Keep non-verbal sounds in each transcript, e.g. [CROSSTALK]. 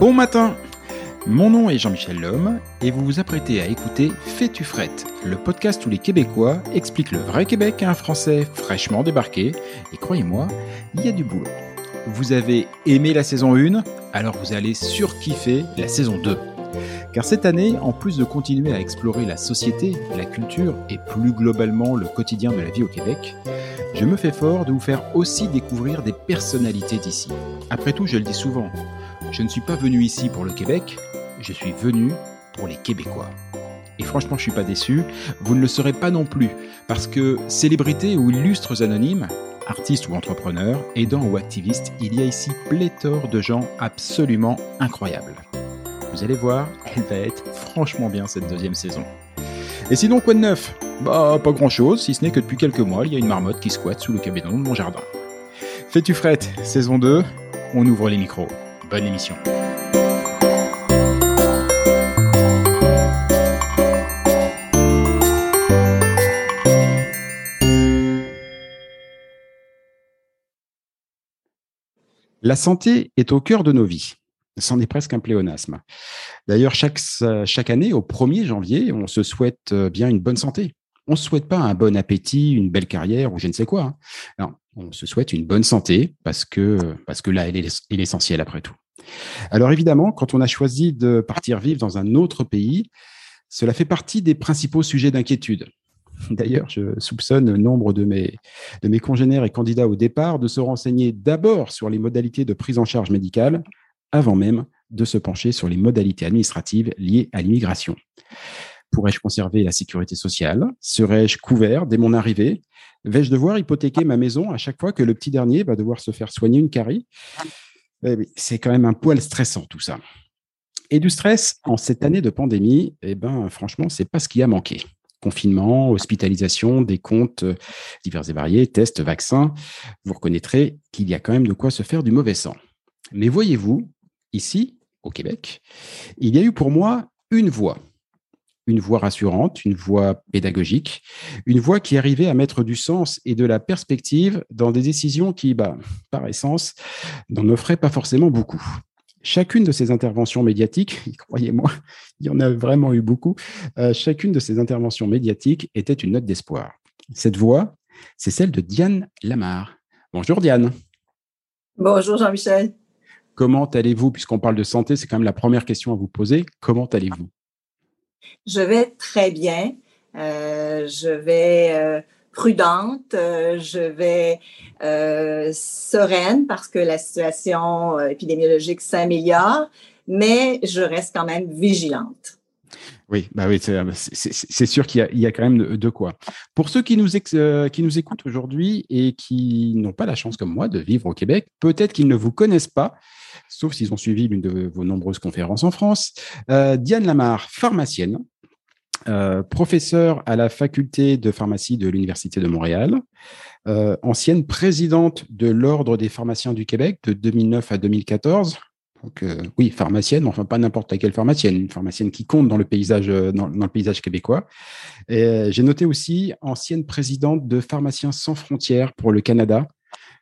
Bon matin Mon nom est Jean-Michel Lhomme et vous vous apprêtez à écouter Fais-tu frette, le podcast où les Québécois expliquent le vrai Québec à un Français fraîchement débarqué. Et croyez-moi, il y a du boulot. Vous avez aimé la saison 1, alors vous allez surkiffer la saison 2. Car cette année, en plus de continuer à explorer la société, la culture et plus globalement le quotidien de la vie au Québec, je me fais fort de vous faire aussi découvrir des personnalités d'ici. Après tout, je le dis souvent, je ne suis pas venu ici pour le Québec, je suis venu pour les Québécois. Et franchement, je suis pas déçu, vous ne le serez pas non plus, parce que célébrités ou illustres anonymes, artistes ou entrepreneurs, aidants ou activistes, il y a ici pléthore de gens absolument incroyables. Vous allez voir, elle va être franchement bien cette deuxième saison. Et sinon, quoi de neuf? Bah, pas grand chose, si ce n'est que depuis quelques mois, il y a une marmotte qui squatte sous le cabinet de mon jardin. Fais-tu frette, saison 2, on ouvre les micros. Bonne émission. La santé est au cœur de nos vies. C'en est presque un pléonasme. D'ailleurs, chaque, chaque année, au 1er janvier, on se souhaite bien une bonne santé. On ne souhaite pas un bon appétit, une belle carrière ou je ne sais quoi. hein. On se souhaite une bonne santé parce que, parce là, elle est l'essentiel après tout. Alors évidemment, quand on a choisi de partir vivre dans un autre pays, cela fait partie des principaux sujets d'inquiétude. D'ailleurs, je soupçonne nombre de mes congénères et candidats au départ de se renseigner d'abord sur les modalités de prise en charge médicale avant même de se pencher sur les modalités administratives liées à l'immigration. Pourrais-je conserver la sécurité sociale? Serais-je couvert dès mon arrivée? Vais-je devoir hypothéquer ma maison à chaque fois que le petit dernier va devoir se faire soigner une carie? Eh C'est quand même un poil stressant tout ça. Et du stress en cette année de pandémie, eh ben franchement, c'est pas ce qui a manqué. Confinement, hospitalisation, des comptes euh, divers et variés, tests, vaccins, vous reconnaîtrez qu'il y a quand même de quoi se faire du mauvais sang. Mais voyez-vous, ici, au Québec, il y a eu pour moi une voix. Une voix rassurante, une voix pédagogique, une voix qui arrivait à mettre du sens et de la perspective dans des décisions qui, bah, par essence, n'en offraient pas forcément beaucoup. Chacune de ces interventions médiatiques, [LAUGHS] croyez-moi, il y en a vraiment eu beaucoup, euh, chacune de ces interventions médiatiques était une note d'espoir. Cette voix, c'est celle de Diane Lamar. Bonjour Diane. Bonjour Jean-Michel. Comment allez-vous? Puisqu'on parle de santé, c'est quand même la première question à vous poser. Comment allez-vous? Je vais très bien. Euh, je vais euh, prudente. Euh, je vais sereine parce que la situation épidémiologique s'améliore, mais je reste quand même vigilante. Oui, bah oui, c'est sûr qu'il y, a quand même de, quoi. Pour ceux qui nous, qui nous écoutent aujourd'hui et qui n'ont pas la chance comme moi de vivre au Québec, peut-être qu'ils ne vous connaissent pas. Sauf s'ils ont suivi l'une de vos nombreuses conférences en France. Euh, Diane Lamar, pharmacienne, euh, professeure à la faculté de pharmacie de l'Université de Montréal, euh, ancienne présidente de l'Ordre des pharmaciens du Québec de 2009 à 2014. Donc, oui, pharmacienne, enfin pas n'importe laquelle pharmacienne, une pharmacienne qui compte dans le paysage, dans, le paysage québécois. J'ai noté aussi ancienne présidente de Pharmaciens sans frontières pour le Canada.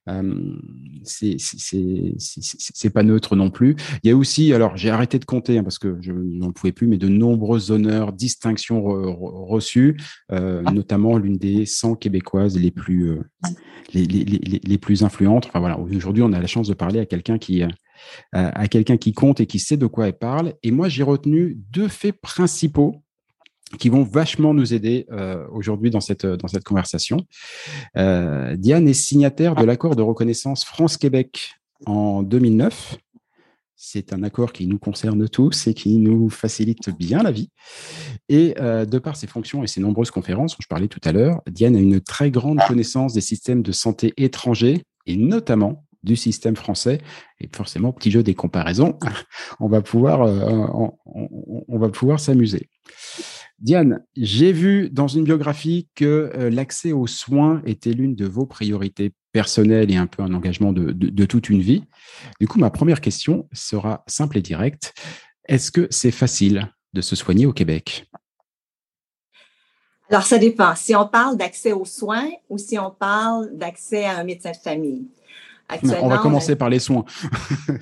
Euh, c'est pas neutre non plus. Il y a aussi, alors j'ai arrêté de compter hein, parce que je n'en pouvais plus, mais de nombreux honneurs, distinctions re- re- reçues, euh, notamment l'une des 100 québécoises les plus, euh, les, les, les, les plus influentes. Enfin voilà, aujourd'hui on a la chance de parler à quelqu'un qui, à quelqu'un qui compte et qui sait de quoi elle parle. Et moi j'ai retenu deux faits principaux qui vont vachement nous aider euh, aujourd'hui dans cette, dans cette conversation. Euh, Diane est signataire de l'accord de reconnaissance France-Québec en 2009. C'est un accord qui nous concerne tous et qui nous facilite bien la vie. Et euh, de par ses fonctions et ses nombreuses conférences dont je parlais tout à l'heure, Diane a une très grande connaissance des systèmes de santé étrangers et notamment du système français. Et forcément, petit jeu des comparaisons, [LAUGHS] on va pouvoir, on va pouvoir s'amuser. Diane, j'ai vu dans une biographie que euh, l'accès aux soins était l'une de vos priorités personnelles et un peu un engagement de, de- de toute une vie. Du coup, ma première question sera simple et directe. Est-ce que c'est facile de se soigner au Québec? Alors, ça dépend. Si on parle d'accès aux soins ou si on parle d'accès à un médecin de famille. On va commencer par les soins.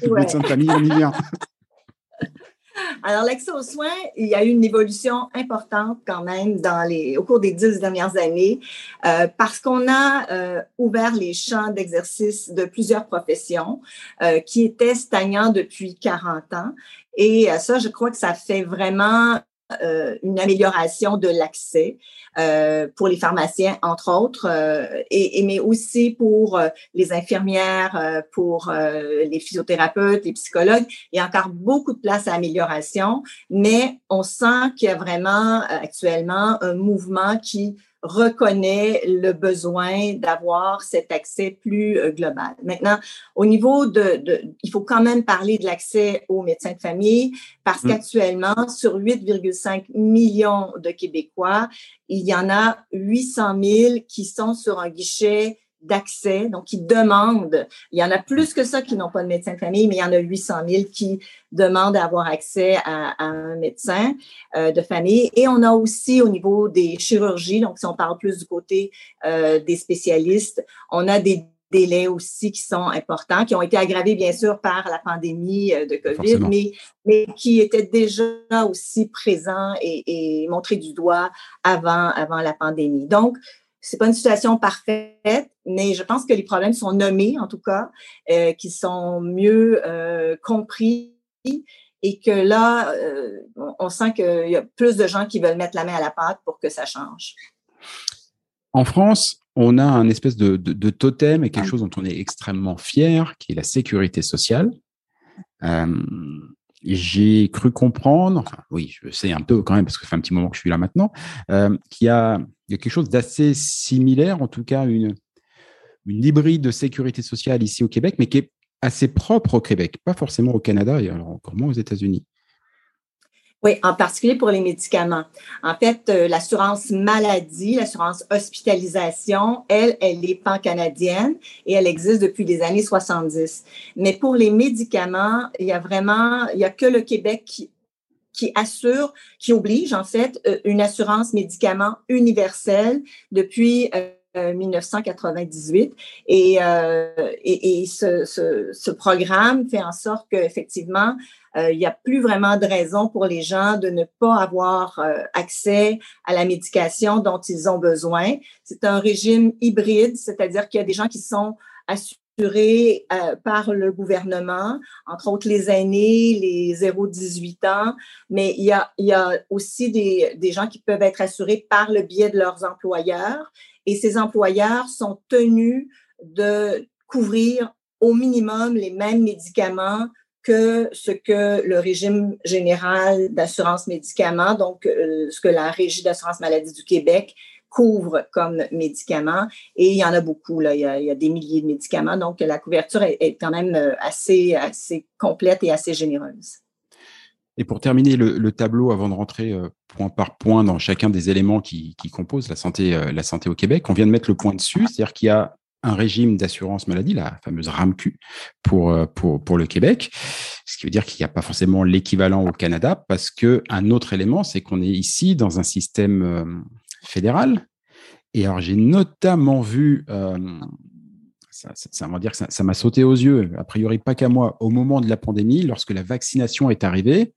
Le [LAUGHS] médecin de famille, on y vient. [LAUGHS] Alors, l'accès aux soins, il y a eu une évolution importante quand même dans les, au cours des dix dernières années euh, parce qu'on a euh, ouvert les champs d'exercice de plusieurs professions euh, qui étaient stagnants depuis 40 ans. Et ça, je crois que ça fait vraiment euh, une amélioration de l'accès euh, pour les pharmaciens, entre autres, euh, et, et, mais aussi pour euh, les infirmières, euh, pour les physiothérapeutes, les psychologues. Il y a encore beaucoup de place à amélioration, mais on sent qu'il y a vraiment actuellement un mouvement qui reconnaît le besoin d'avoir cet accès plus euh, global. Maintenant, au niveau de, de, il faut quand même parler de l'accès aux médecins de famille parce Mm. qu'actuellement, sur 8,5 millions de Québécois, il y en a 800 000 qui sont sur un guichet d'accès, donc qui demandent. Il y en a plus que ça qui n'ont pas de médecin de famille, mais il y en a 800 000 qui demandent à avoir accès à, à un médecin euh, de famille. Et on a aussi au niveau des chirurgies, donc si on parle plus du côté euh, des spécialistes, on a des délais aussi qui sont importants, qui ont été aggravés bien sûr par la pandémie euh, de COVID, mais, mais qui étaient déjà aussi présents et, et montrés du doigt avant, avant la pandémie. Donc, c'est pas une situation parfaite, mais je pense que les problèmes sont nommés, en tout cas, euh, qui sont mieux euh, compris et que là, euh, on sent qu'il y a plus de gens qui veulent mettre la main à la pâte pour que ça change. En France, on a un espèce de, de, de, totem et quelque chose dont on est extrêmement fier, qui est la sécurité sociale. Euh, j'ai cru comprendre, enfin, oui, je sais un peu quand même, parce que ça fait un petit moment que je suis là maintenant, euh, qu'il y a, quelque chose d'assez similaire, en tout cas une, une hybride de sécurité sociale ici au Québec, mais qui est assez propre au Québec, pas forcément au Canada et alors encore moins aux États-Unis. Oui, en particulier pour les médicaments. En fait, euh, l'assurance maladie, l'assurance hospitalisation, elle, elle est pan-canadienne et elle existe depuis les années 70. Mais pour les médicaments, il y a vraiment, il y a que le Québec qui, qui assure, qui oblige en fait euh, une assurance médicaments universelle depuis euh, 1998 et, euh, et, et ce, ce, ce, programme fait en sorte qu'effectivement, euh, il n'y a plus vraiment de raison pour les gens de ne pas avoir euh, accès à la médication dont ils ont besoin. C'est un régime hybride, c'est-à-dire qu'il y a des gens qui sont assurés euh, par le gouvernement, entre autres les aînés, les 0-18 ans, mais il y a, il y a aussi des, des gens qui peuvent être assurés par le biais de leurs employeurs. Et ces employeurs sont tenus de couvrir au minimum les mêmes médicaments que ce que le régime général d'assurance médicaments, donc euh, ce que la Régie d'assurance maladie du Québec couvre comme médicament. Et il y en a beaucoup, là. Il y a, des milliers de médicaments. Donc, la couverture est, quand même euh, assez, assez complète et assez généreuse. Et pour terminer le, tableau, avant de rentrer euh, point par point dans chacun des éléments qui, composent la santé, euh, la santé au Québec, on vient de mettre le point dessus, c'est-à-dire qu'il y a un régime d'assurance maladie, la fameuse RAMQ, pour, pour, pour le Québec, ce qui veut dire qu'il n'y a pas forcément l'équivalent au Canada, parce que un autre élément, c'est qu'on est ici dans un système euh, fédéral. Et alors, j'ai notamment vu, euh, ça, ça, va dire que ça m'a sauté aux yeux, a priori pas qu'à moi, au moment de la pandémie, lorsque la vaccination est arrivée,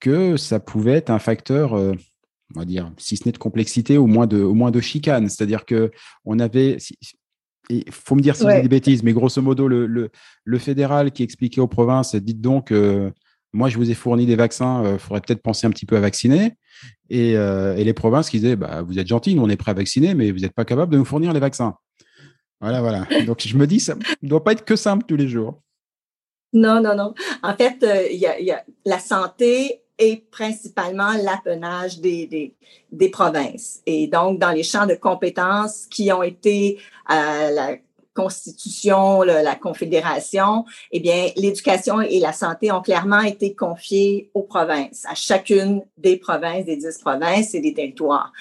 que ça pouvait être un facteur on va dire, si ce n'est de complexité, au moins de, au moins de chicane. C'est-à-dire que on avait, il faut me dire si j'ai des bêtises, mais grosso modo, le, le, fédéral qui expliquait aux provinces, dites donc, euh, moi, je vous ai fourni des vaccins, il euh, faudrait peut-être penser un petit peu à vacciner. Et, euh, et les provinces qui disaient, bah, vous êtes gentils, nous, on est prêts à vacciner, mais vous n'êtes pas capable de nous fournir les vaccins. Voilà, voilà. Donc, je me dis, ça ne doit pas être que simple tous les jours. Non, non, non. En fait, il y, a la santé est principalement l'apanage des, des, des, provinces. Et donc, dans les champs de compétences qui ont été à la Constitution, la Confédération, eh bien, l'éducation et la santé ont clairement été confiées aux provinces, à chacune des provinces, des dix provinces et des territoires.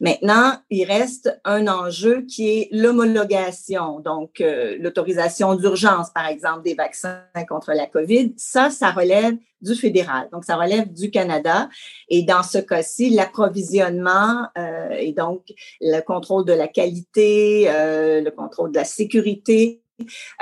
Maintenant, il reste un enjeu qui est l'homologation, donc euh, l'autorisation d'urgence, par exemple, des vaccins contre la COVID. Ça, ça relève du fédéral. Donc, ça relève du Canada. Et dans ce cas-ci, l'approvisionnement euh, et donc le contrôle de la qualité, euh, le contrôle de la sécurité,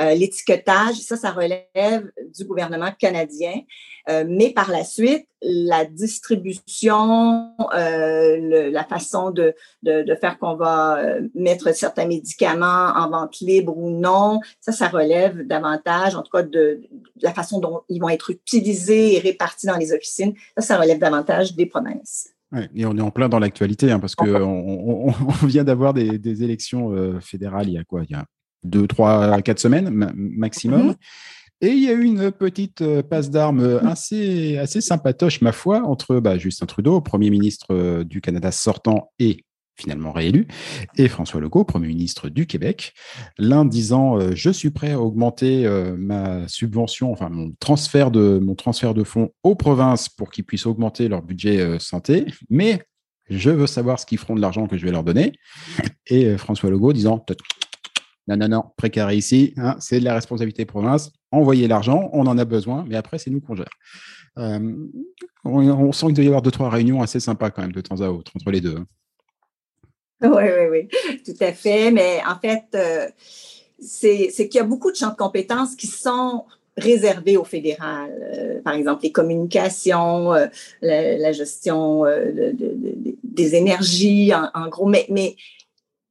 euh, l'étiquetage, ça, ça relève du gouvernement canadien. Euh, mais par la suite, la distribution, euh, la façon de, de, de faire qu'on va mettre certains médicaments en vente libre ou non, ça, ça relève davantage, en tout cas, de, de, la façon dont ils vont être utilisés et répartis dans les officines. Ça, ça relève davantage des provinces. Ouais, et on est en plein dans l'actualité, hein, parce qu'on on, on, vient d'avoir des, des élections fédérales il y a quoi? Il y a deux, trois, quatre semaines maximum. Mhm. Et il y a eu une petite euh, passe d'armes assez, assez sympatoche, ma foi, entre bah, Justin Trudeau, Premier ministre euh, du Canada sortant et finalement réélu, et François Legault, Premier ministre du Québec, l'un disant euh, je suis prêt à augmenter ma subvention, enfin mon transfert de mon transfert de fonds aux provinces pour qu'ils puissent augmenter leur budget santé, mais je veux savoir ce qu'ils feront de l'argent que je vais leur donner. Et François Legault disant non, non, non, précaré ici, hein, c'est de la responsabilité province. Envoyez l'argent, on en a besoin, mais après, c'est nous qu'on gère. Euh, on, sent qu'il doit y avoir deux, trois réunions assez sympas quand même de temps à autre entre les deux. Oui, oui, oui, tout à fait. Mais en fait, euh, c'est qu'il y a beaucoup de champs de compétences qui sont réservés au fédéral. Euh, par exemple, les communications, la, gestion des énergies, en, gros. Mais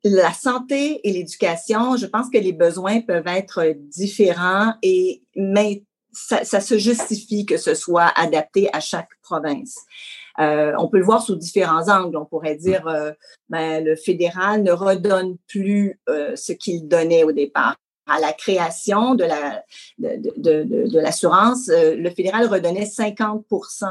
la santé et l'éducation, je pense que les besoins peuvent être différents et mais ça, se justifie que ce soit adapté à chaque province. Euh, on peut le voir sous différents angles. On pourrait dire euh, ben, le fédéral ne redonne plus euh, ce qu'il donnait au départ. À la création de la de, de, de, de l'assurance, le fédéral redonnait 50 euh,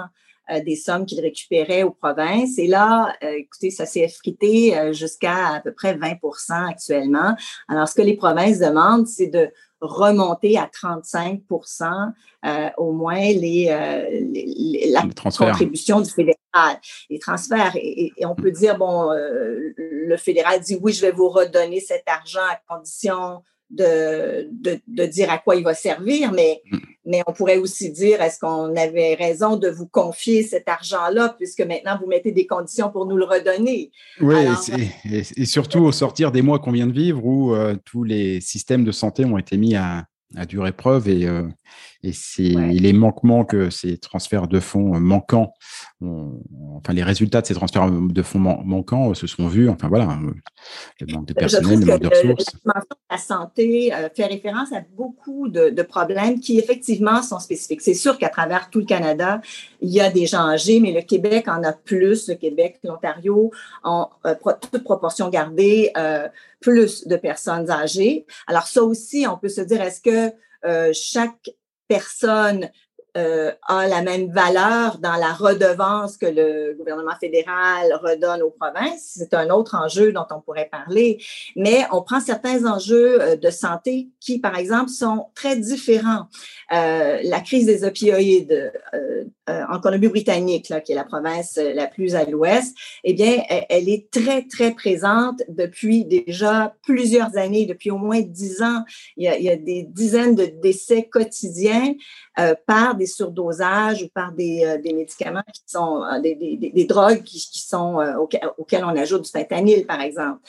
des sommes qu'il récupérait aux provinces. Et là, euh, écoutez, ça s'est effrité euh, jusqu'à à peu près 20% actuellement. Alors, ce que les provinces demandent, c'est de remonter à 35% au moins les, la contribution du fédéral, les transferts. Et, et on peut dire, bon, le fédéral dit, oui, je vais vous redonner cet argent à condition de, de, de, dire à quoi il va servir, mais, mm. mais on pourrait aussi dire, est-ce qu'on avait raison de vous confier cet argent-là, puisque maintenant vous mettez des conditions pour nous le redonner? Oui, et, surtout au sortir des mois qu'on vient de vivre, où euh, tous les systèmes de santé ont été mis à, à dure épreuve et, euh, et c'est les manquements que ces transferts de fonds manquants, enfin les résultats de ces transferts de fonds manquants se sont vus. Enfin voilà, le manque de personnel, le manque de ressources. La santé euh, fait référence à beaucoup de, de, problèmes qui effectivement sont spécifiques. C'est sûr qu'à travers tout le Canada, il y a des gens âgés, mais le Québec en a plus. Le Québec, l'Ontario, en euh, toute proportion gardée, euh, plus de personnes âgées. Alors ça aussi, on peut se dire, est-ce que chaque personne euh, a la même valeur dans la redevance que le gouvernement fédéral redonne aux provinces. C'est un autre enjeu dont on pourrait parler. Mais on prend certains enjeux euh, de santé qui, par exemple, sont très différents. Euh, la crise des opioïdes euh, euh, en Colombie-Britannique, qui est la province la plus à l'ouest, eh bien, elle est très, très présente depuis déjà plusieurs années, depuis au moins dix ans. Il y a, il y a des dizaines de décès quotidiens euh, par des surdosages ou par des, euh, des médicaments qui sont euh, des, des, des, drogues qui, sont auxquelles on ajoute du fentanyl, par exemple.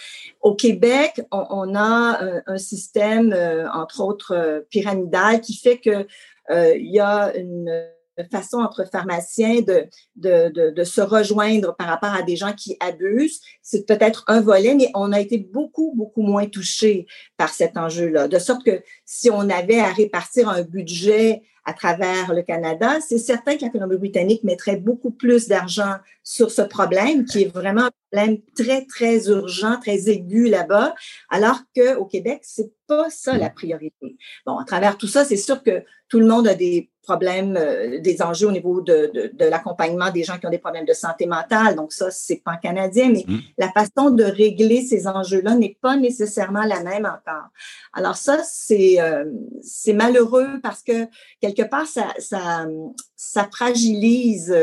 Au Québec, on, a un, système, entre autres, pyramidal qui fait que y a une façon entre pharmaciens de, de, de, de, se rejoindre par rapport à des gens qui abusent. C'est peut-être un volet, mais on a été beaucoup, beaucoup moins touchés par cet enjeu-là. De sorte que si on avait à répartir un budget à travers le Canada, c'est certain que la Colombie-Britannique mettrait beaucoup plus d'argent sur ce problème, qui est vraiment un problème très, très urgent, très aigu là-bas, alors qu'au Québec, c'est pas ça la priorité. Bon, à travers tout ça, c'est sûr que tout le monde a des problèmes, euh, des enjeux au niveau de, de, de l'accompagnement des gens qui ont des problèmes de santé mentale. Donc ça, c'est pas canadien, mais mmh. la façon de régler ces enjeux-là n'est pas nécessairement la même encore. Alors ça, c'est euh, c'est malheureux parce que quelque part, ça, ça, fragilise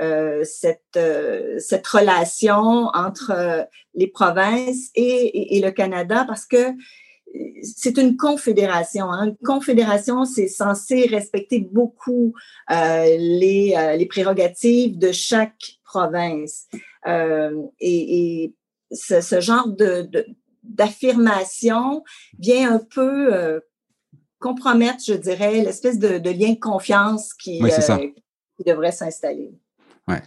euh, cette, euh, cette relation entre euh, les provinces et, le Canada parce que c'est une confédération. Hein. Une confédération, c'est censé respecter beaucoup les, les, prérogatives de chaque province. Et, ce, genre de, d'affirmation vient un peu compromettre, je dirais, l'espèce de, de, lien de confiance qui, oui, qui devrait s'installer. Ouais.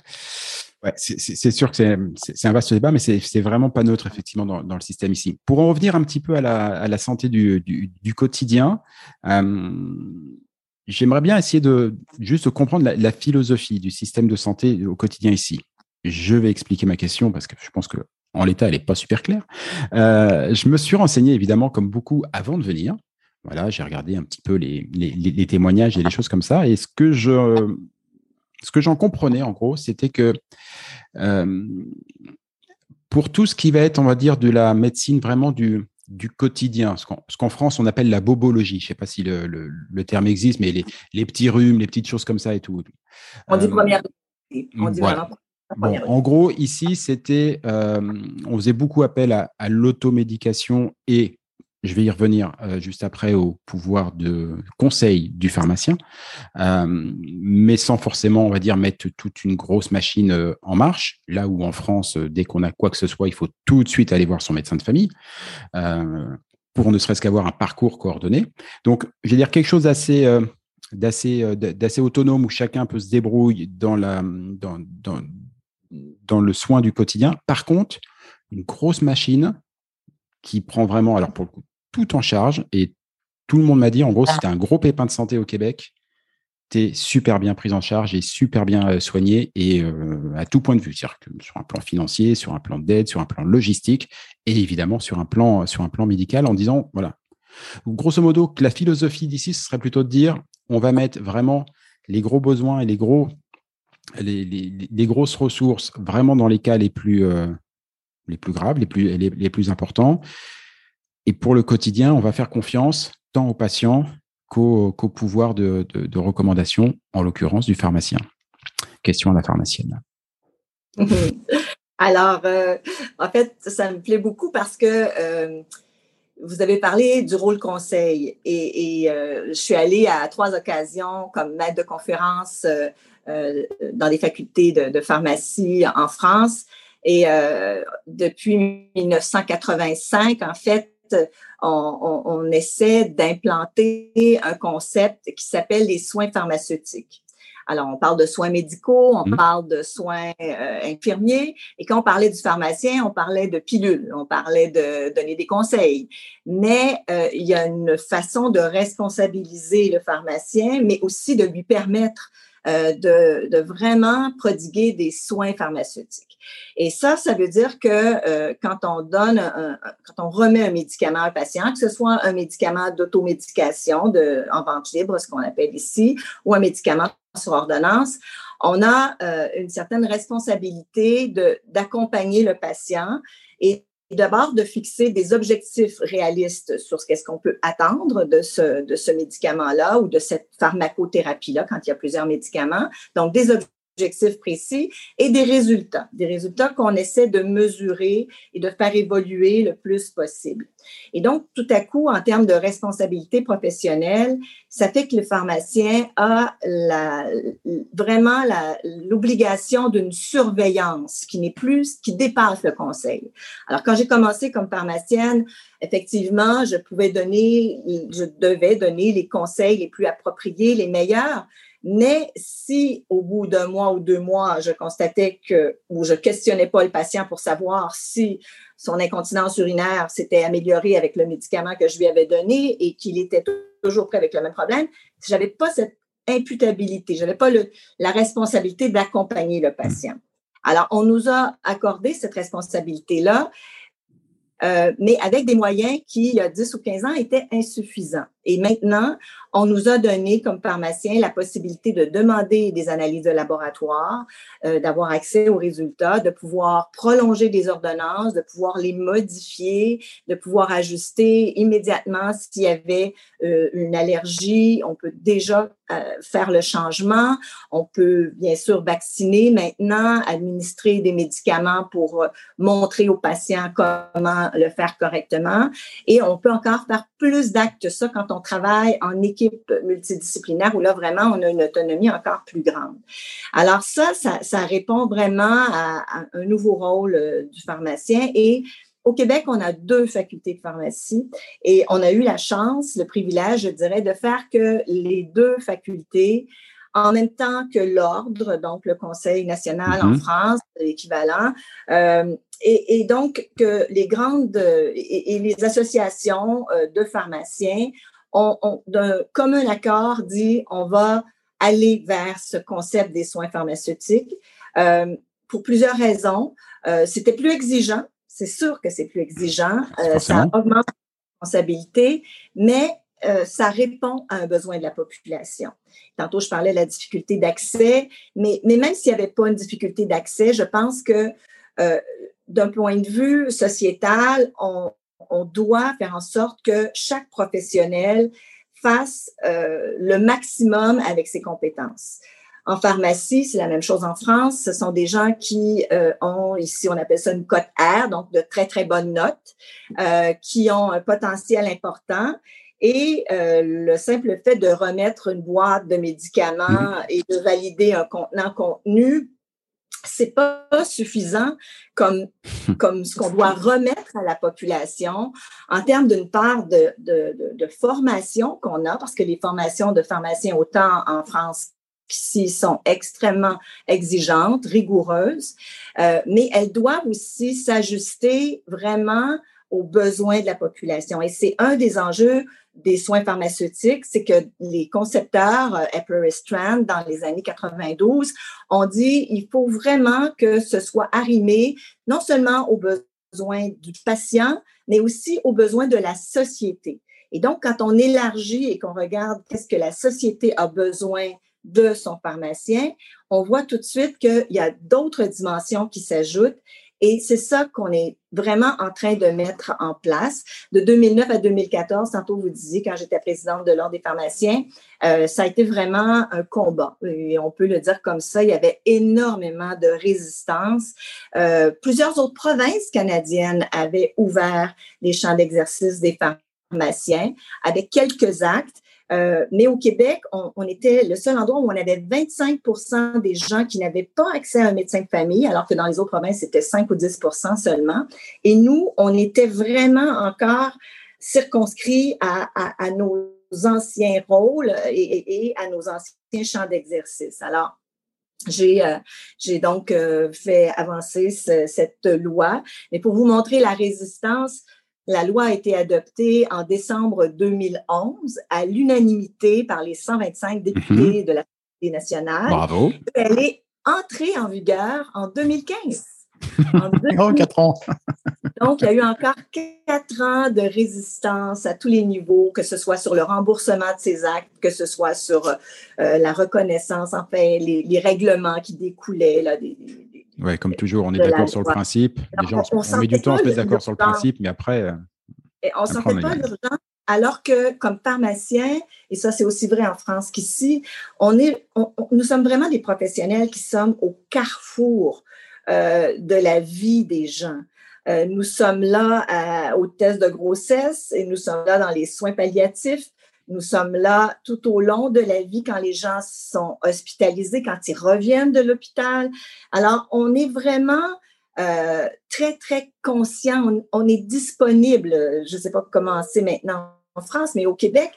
Ouais, c'est sûr que c'est un vaste débat, mais c'est vraiment pas neutre, effectivement, dans, dans, le système ici. Pour en revenir un petit peu à la, à la santé du, du, du quotidien, euh, j'aimerais bien essayer de juste comprendre la, la, philosophie du système de santé au quotidien ici. Je vais expliquer ma question parce que je pense que en l'état, elle n'est pas super claire. Euh, je me suis renseigné, évidemment, comme beaucoup, avant de venir. Voilà, j'ai regardé un petit peu les, les, les, témoignages et les choses comme ça. Et ce que je ce que j'en comprenais en gros, c'était que euh, pour tout ce qui va être, on va dire, de la médecine vraiment du, du quotidien, ce qu'en France on appelle la bobologie. Je ne sais pas si le, le, le, terme existe, mais les, les, petits rhumes, les petites choses comme ça et tout. On dit euh, première. On dit voilà. Bon, en gros, ici, c'était, euh, on faisait beaucoup appel à, à l'automédication et je vais y revenir euh, juste après au pouvoir de conseil du pharmacien, euh, mais sans forcément, on va dire, mettre toute une grosse machine euh, en marche. Là où en France, dès qu'on a quoi que ce soit, il faut tout de suite aller voir son médecin de famille pour ne serait-ce qu'avoir un parcours coordonné. Donc, je vais dire quelque chose d'assez d'assez d'assez autonome où chacun peut se débrouiller dans la dans, dans, dans le soin du quotidien. Par contre, une grosse machine qui prend vraiment, alors pour le coup, tout en charge et tout le monde m'a dit, en gros, si tu as un gros pépin de santé au Québec, tu es super bien pris en charge et super bien euh, soigné et euh, à tout point de vue, c'est-à-dire que sur un plan financier, sur un plan d'aide, sur un plan logistique et évidemment sur un plan, sur un plan médical en disant, voilà. grosso modo, la philosophie d'ici, ce serait plutôt de dire, on va mettre vraiment les gros besoins et les gros, les, les, les grosses ressources vraiment dans les cas les plus, euh, les plus graves, les plus, les, les plus importants. Et pour le quotidien, on va faire confiance tant aux patients qu'au qu pouvoir de, recommandation, en l'occurrence du pharmacien. Question à la pharmacienne. [LAUGHS] Alors, euh, en fait, ça me plaît beaucoup parce que euh, vous avez parlé du rôle conseil et, euh, je suis allée à trois occasions comme maître de conférence dans des facultés de, pharmacie en France. Et depuis 1985, en fait, on, on, on essaie d'implanter un concept qui s'appelle les soins pharmaceutiques. Alors, on parle de soins médicaux, on mmh. parle de soins euh, infirmiers, et quand on parlait du pharmacien, on parlait de pilules, on parlait de donner des conseils. Mais euh, il y a une façon de responsabiliser le pharmacien, mais aussi de lui permettre euh, de, vraiment prodiguer des soins pharmaceutiques. Et ça, ça veut dire que euh, quand on donne, un, quand on remet un médicament à un patient, que ce soit un médicament d'automédication de, en vente libre, ce qu'on appelle ici, ou un médicament sur ordonnance, on a euh, une certaine responsabilité d'accompagner le patient et d'abord de fixer des objectifs réalistes sur ce qu'est-ce qu'on peut attendre de ce, de ce médicament-là ou de cette pharmacothérapie-là quand il y a plusieurs médicaments. Donc, des objectifs objectifs précis et des résultats, des résultats qu'on essaie de mesurer et de faire évoluer le plus possible. Et donc, tout à coup, en termes de responsabilité professionnelle, ça fait que le pharmacien a vraiment l'obligation d'une surveillance qui n'est plus, qui dépasse le conseil. Alors, quand j'ai commencé comme pharmacienne, effectivement, je pouvais donner, je devais donner les conseils les plus appropriés, les meilleurs, mais si au bout d'un mois ou deux mois, je constatais que, ou je questionnais pas le patient pour savoir si son incontinence urinaire s'était améliorée avec le médicament que je lui avais donné et qu'il était toujours prêt avec le même problème, si j'avais pas cette imputabilité, j'avais pas la responsabilité d'accompagner le patient. Alors, on nous a accordé cette responsabilité-là euh, mais avec des moyens qui, il y a 10 ou 15 ans, étaient insuffisants. Et maintenant, on nous a donné comme pharmacien la possibilité de demander des analyses de laboratoire, euh, d'avoir accès aux résultats, de pouvoir prolonger des ordonnances, de pouvoir les modifier, de pouvoir ajuster immédiatement s'il y avait euh, une allergie. On peut déjà euh, faire le changement. On peut bien sûr vacciner maintenant, administrer des médicaments pour montrer aux patients comment le faire correctement. Et on peut encore faire plus d'actes ça quand on travaille en équipe multidisciplinaire où là vraiment on a une autonomie encore plus grande. Alors ça, ça, ça répond vraiment à, à, un nouveau rôle euh, du pharmacien et au Québec, on a deux facultés de pharmacie et on a eu la chance, le privilège, je dirais, de faire que les deux facultés, en même temps que l'ordre, donc le Conseil national en mm-hmm. France, l'équivalent, euh, et, donc que les grandes et, les associations euh, de pharmaciens ont, d'un commun accord dit on va aller vers ce concept des soins pharmaceutiques euh, pour plusieurs raisons. C'était plus exigeant c'est sûr que c'est plus exigeant, euh, ça augmente la responsabilité, mais euh, ça répond à un besoin de la population. Tantôt, je parlais de la difficulté d'accès, mais, mais même s'il n'y avait pas une difficulté d'accès, je pense que euh, d'un point de vue sociétal, on, on, doit faire en sorte que chaque professionnel fasse le maximum avec ses compétences. En pharmacie, c'est la même chose en France. Ce sont des gens qui euh, ont, ici on appelle ça une cote R, donc de très, très bonnes notes, euh, qui ont un potentiel important. Et euh, le simple fait de remettre une boîte de médicaments mm-hmm. et de valider un contenant contenu, c'est pas suffisant comme, comme ce qu'on doit remettre à la population en termes d'une part de, de, de, de formation qu'on a, parce que les formations de pharmaciens, autant en France qui sont extrêmement exigeantes, rigoureuses, euh, mais elles doivent aussi s'ajuster vraiment aux besoins de la population. Et c'est un des enjeux des soins pharmaceutiques, c'est que les concepteurs, euh, Epler et Strand, dans les années 92, ont dit il faut vraiment que ce soit arrimé non seulement aux besoins du patient, mais aussi aux besoins de la société. Et donc, quand on élargit et qu'on regarde qu'est-ce que la société a besoin de son pharmacien, on voit tout de suite qu'il y a d'autres dimensions qui s'ajoutent et c'est ça qu'on est vraiment en train de mettre en place. De 2009 à 2014, tantôt vous disiez, quand j'étais présidente de l'Ordre des pharmaciens, euh, ça a été vraiment un combat. Et on peut le dire comme ça, il y avait énormément de résistance. Euh, plusieurs autres provinces canadiennes avaient ouvert les champs d'exercice des pharmaciens avec quelques actes. Euh, mais au Québec, on, était le seul endroit où on avait 25 des gens qui n'avaient pas accès à un médecin de famille, alors que dans les autres provinces, c'était 5 ou 10 seulement. Et nous, on était vraiment encore circonscrits à, nos anciens rôles et, à nos anciens champs d'exercice. Alors, j'ai euh, donc euh, fait avancer cette loi. Mais pour vous montrer la résistance, la loi a été adoptée en décembre 2011 à l'unanimité par les 125 députés mhm. de l'Assemblée nationale. Bravo. Elle est entrée en vigueur en 2015. En [LAUGHS] 2015. quatre ans. Donc, il y a eu encore quatre ans de résistance à tous les niveaux, que ce soit sur le remboursement de ces actes, que ce soit sur euh, la reconnaissance, enfin, les, règlements qui découlaient. Là, oui, comme toujours, on est d'accord sur le principe. Déjà, on, met du temps à se mettre d'accord sur le principe, mais après. Euh, Et on ne sentait pas l'urgence alors que comme pharmacien, et ça c'est aussi vrai en France qu'ici, on est, nous sommes vraiment des professionnels qui sommes au carrefour euh, de la vie des gens. Euh, nous sommes là au test de grossesse et nous sommes là dans les soins palliatifs. Nous sommes là tout au long de la vie quand les gens sont hospitalisés, quand ils reviennent de l'hôpital. Alors, on est vraiment euh, très, très conscient. On, est disponible. Je ne sais pas comment c'est maintenant en France, mais au Québec,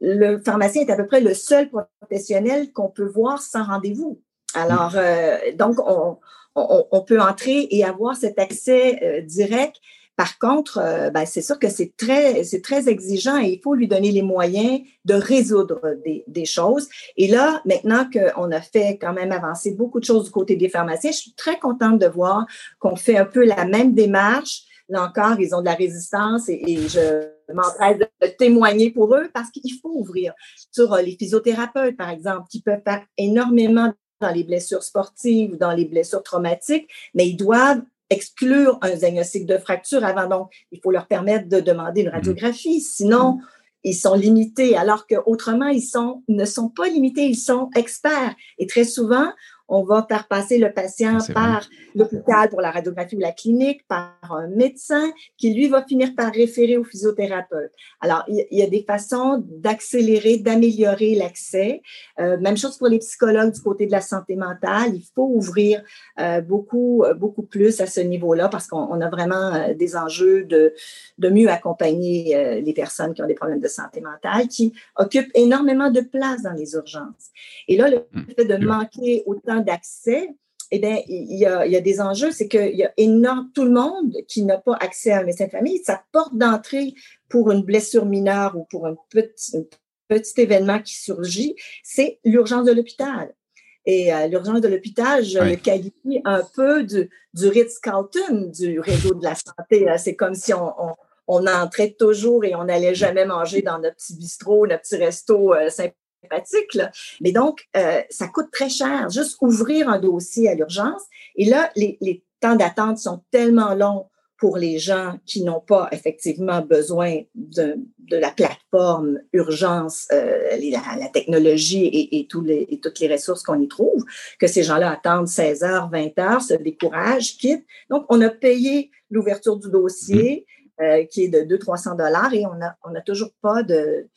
le pharmacien est à peu près le seul professionnel qu'on peut voir sans rendez-vous. Alors, euh, donc, on, on, peut entrer et avoir cet accès euh, direct. Par contre, euh, ben, c'est sûr que c'est très, très exigeant et il faut lui donner les moyens de résoudre des, choses. Et là, maintenant qu'on a fait quand même avancer beaucoup de choses du côté des pharmaciens, je suis très contente de voir qu'on fait un peu la même démarche. Là encore, ils ont de la résistance et, et je m'empresse de témoigner pour eux parce qu'il faut ouvrir sur euh, les physiothérapeutes, par exemple, qui peuvent faire énormément dans les blessures sportives ou dans les blessures traumatiques, mais ils doivent exclure un diagnostic de fracture avant. Donc, il faut leur permettre de demander une mmh. radiographie. Sinon, ils sont limités, alors qu'autrement, ils sont, ne sont pas limités, ils sont experts. Et très souvent, on va faire passer le patient par l'hôpital pour la radiographie ou la clinique, par un médecin qui, lui, va finir par référer au physiothérapeute. Alors, il y a des façons d'accélérer, d'améliorer l'accès. Euh, même chose pour les psychologues du côté de la santé mentale. Il faut ouvrir euh, beaucoup, beaucoup plus à ce niveau-là parce qu'on a vraiment euh, des enjeux de, de mieux accompagner les personnes qui ont des problèmes de santé mentale, qui occupent énormément de place dans les urgences. Et là, le mmh. fait de manquer autant d'accès, eh bien, il y, a, des enjeux, c'est qu'il y a énorme, tout le monde qui n'a pas accès à un médecin de famille, sa porte d'entrée pour une blessure mineure ou pour un petit, petit événement qui surgit, c'est l'urgence de l'hôpital. Et euh, l'urgence de l'hôpital, je le qualifie un peu du, du Ritz-Carlton, du réseau de la santé. C'est comme si on, on, entrait toujours et on n'allait jamais manger dans notre petit bistrot, notre petit resto euh, mais donc, euh, ça coûte très cher, juste ouvrir un dossier à l'urgence. Et là, les, temps d'attente sont tellement longs pour les gens qui n'ont pas effectivement besoin de, la plateforme urgence, euh, la, technologie et, tous les, et, toutes les ressources qu'on y trouve, que ces gens-là attendent 16 heures, 20 heures, se découragent, quittent. Donc, on a payé l'ouverture du dossier mmh. euh, qui est de 200-300 dollars et on n'a on a toujours pas de,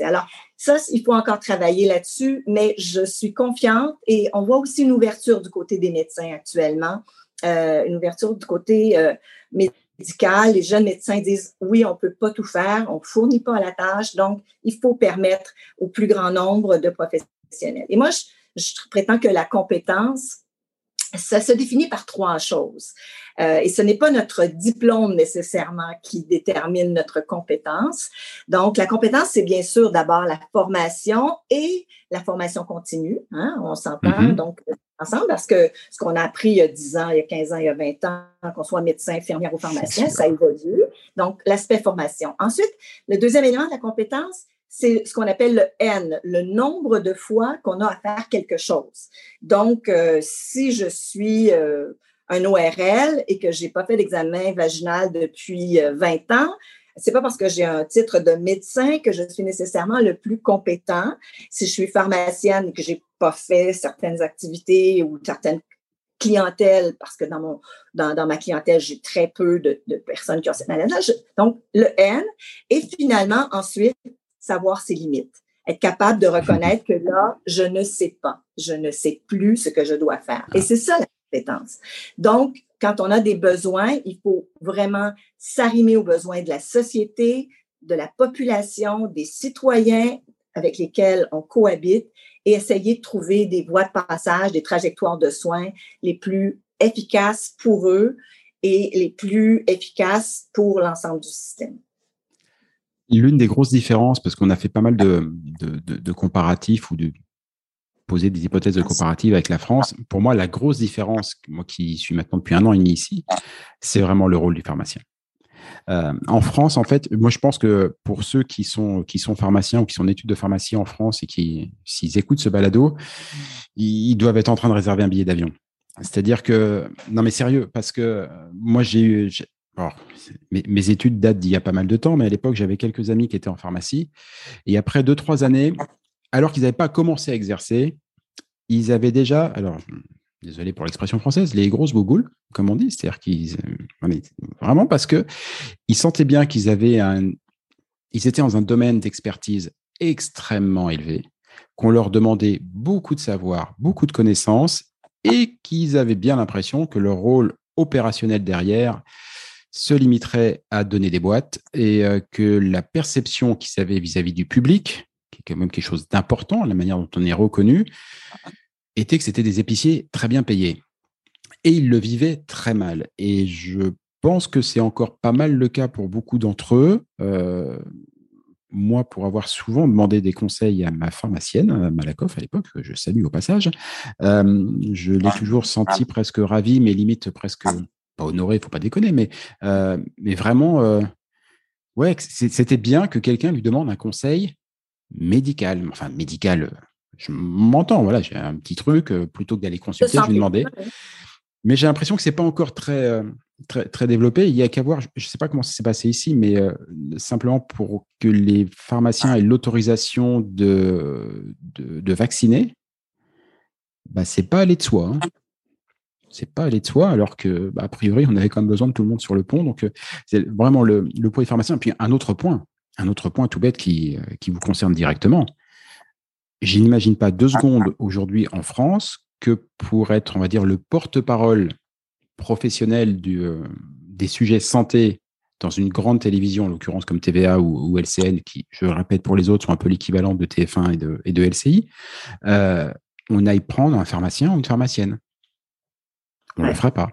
alors, ça, il faut encore travailler là-dessus, mais je suis confiante et on voit aussi une ouverture du côté des médecins actuellement, euh, une ouverture du côté euh, médical. Les jeunes médecins disent oui, on ne peut pas tout faire, on ne fournit pas la tâche, donc il faut permettre au plus grand nombre de professionnels. Et moi, je prétends que la compétence, ça se définit par trois choses. Euh, et ce n'est pas notre diplôme nécessairement qui détermine notre compétence. Donc, la compétence, c'est bien sûr d'abord la formation et la formation continue. Hein, on s'entend mm-hmm. donc ensemble parce que ce qu'on a appris il y a 10 ans, il y a 15 ans, il y a 20 ans, qu'on soit médecin, infirmière ou pharmacien, ça évolue. Donc, l'aspect formation. Ensuite, le deuxième élément de la compétence, c'est ce qu'on appelle le N, le nombre de fois qu'on a à faire quelque chose. Donc, euh, si je suis euh, un ORL et que j'ai pas fait d'examen vaginal depuis 20 euh, ans, c'est pas parce que j'ai un titre de médecin que je suis nécessairement le plus compétent. Si je suis pharmacienne et que j'ai pas fait certaines activités ou certaines clientèles, parce que dans, mon, dans, ma clientèle, j'ai très peu de, de, personnes qui ont cette maladie. Donc, le N. Et finalement, ensuite, savoir ses limites, être capable de reconnaître que là, je ne sais pas, je ne sais plus ce que je dois faire. Et c'est ça la compétence. Donc, quand on a des besoins, il faut vraiment s'arrimer aux besoins de la société, de la population, des citoyens avec lesquels on cohabite et essayer de trouver des voies de passage, des trajectoires de soins les plus efficaces pour eux et les plus efficaces pour l'ensemble du système l'une des grosses différences, parce qu'on a fait pas mal de, de, comparatifs ou de poser des hypothèses de comparatifs avec la France, pour moi, la grosse différence, moi qui suis maintenant depuis un an et demi ici, c'est vraiment le rôle du pharmacien. Euh, en France, en fait, moi je pense que pour ceux qui sont qui sont pharmaciens ou qui sont en études de pharmacie en France et qui s'ils écoutent ce balado, ils, doivent être en train de réserver un billet d'avion. C'est-à-dire que non mais sérieux parce que moi j'ai eu mes, mes, études datent d'il y a pas mal de temps, mais à l'époque j'avais quelques amis qui étaient en pharmacie et après deux trois années, alors qu'ils n'avaient pas commencé à exercer, ils avaient déjà alors désolé pour l'expression française, les grosses bougoules, comme on dit. C'est-à-dire qu'ils, euh, vraiment parce que ils sentaient bien qu'ils avaient un, ils étaient dans un domaine d'expertise extrêmement élevé, qu'on leur demandait beaucoup de savoir, beaucoup de connaissances, et qu'ils avaient bien l'impression que leur rôle opérationnel derrière se limiterait à donner des boîtes et euh, que la perception qu'ils avaient vis-à-vis du public, qui est quand même quelque chose d'important, la manière dont on est reconnu, était que c'était des épiciers très bien payés. Et ils le vivaient très mal. Et je pense que c'est encore pas mal le cas pour beaucoup d'entre eux. Euh, moi, pour avoir souvent demandé des conseils à ma pharmacienne, à Malakoff à l'époque, que je salue au passage, euh, je l'ai toujours senti presque ravi, mais limite presque pas honoré, faut pas déconner, mais, euh, mais vraiment, ouais, c'était bien que quelqu'un lui demande un conseil médical, enfin médical, je m'entends, voilà, j'ai un petit truc, euh, plutôt que d'aller consulter, je vais demander. Mais j'ai l'impression que c'est pas encore très, euh, très, très développé. Il y a qu'à voir, je ne sais pas comment ça s'est passé ici, mais euh, simplement pour que les pharmaciens aient l'autorisation de, de, vacciner, bah, c'est pas aller de soi. Hein. C'est pas aller de soi, alors que, bah, a priori, on avait quand même besoin de tout le monde sur le pont. Donc, c'est vraiment le, point des pharmaciens. Et puis, un autre point, un autre point tout bête qui, qui vous concerne directement je n'imagine pas deux secondes aujourd'hui en France que pour être, on va dire, le porte-parole professionnel euh, des sujets santé dans une grande télévision, en l'occurrence comme TVA ou, LCN, qui, je le répète pour les autres, sont un peu l'équivalent de TF1 et de, LCI, euh, on aille prendre un pharmacien ou une pharmacienne. On ne le fera pas.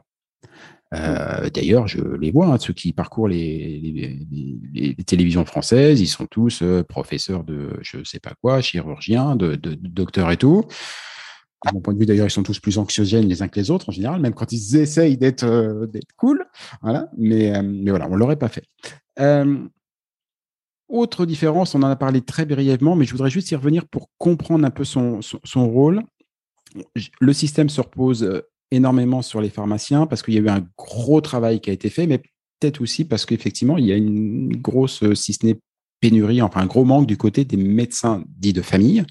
Euh, d'ailleurs, je les vois, hein, ceux qui parcourent les, télévisions françaises, ils sont tous euh, professeurs de je sais pas quoi, chirurgiens, de, docteurs et tout. À mon point de vue, d'ailleurs, ils sont tous plus anxiogènes les uns que les autres en général, même quand ils essayent d'être euh, cool. Voilà. Mais, mais voilà, on l'aurait pas fait. autre différence, on en a parlé très brièvement, mais je voudrais juste y revenir pour comprendre un peu son, son rôle. Le système se repose énormément sur les pharmaciens parce qu'il y a eu un gros travail qui a été fait, mais peut-être aussi parce qu'effectivement, il y a une grosse, euh, si ce n'est pénurie, enfin un gros manque du côté des médecins dits de famille.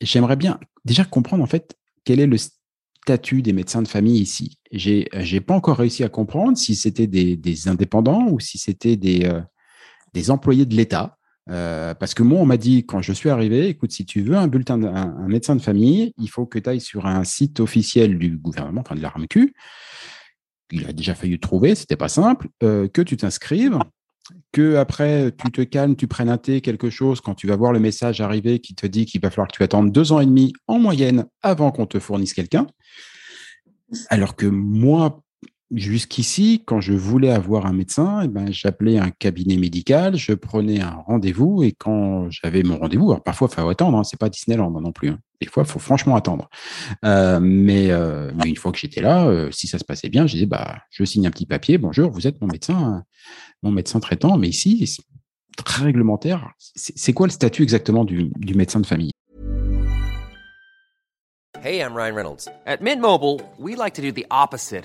J'aimerais bien déjà comprendre en fait quel est le statut des médecins de famille ici? J'ai j'ai pas encore réussi à comprendre si c'était des, des, indépendants ou si c'était des, euh, des employés de l'État. Euh, parce que moi, on m'a dit quand je suis arrivé, écoute, si tu veux un bulletin, un, médecin de famille, il faut que tu ailles sur un site officiel du gouvernement, enfin de la RAMQ. Il a déjà fallu trouver, c'était pas simple, euh, que tu t'inscrives, que après tu te calmes, tu prennes un thé, quelque chose, quand tu vas voir le message arriver qui te dit qu'il va falloir que tu attendes deux ans et demi en moyenne avant qu'on te fournisse quelqu'un. Alors que moi, Jusqu'ici, quand je voulais avoir un médecin, eh ben, j'appelais un cabinet médical, je prenais un rendez-vous et quand j'avais mon rendez-vous, alors parfois il faut attendre, hein, c'est pas Disneyland non plus. Hein. Des fois, il faut franchement attendre. Euh, mais, euh, mais, une fois que j'étais là, euh, si ça se passait bien, je disais bah, je signe un petit papier. Bonjour, vous êtes mon médecin, mon médecin traitant. Mais ici, très réglementaire. C'est quoi le statut exactement du, du médecin de famille? Hey, I'm Ryan Reynolds. At Mint Mobile, we like to do the opposite.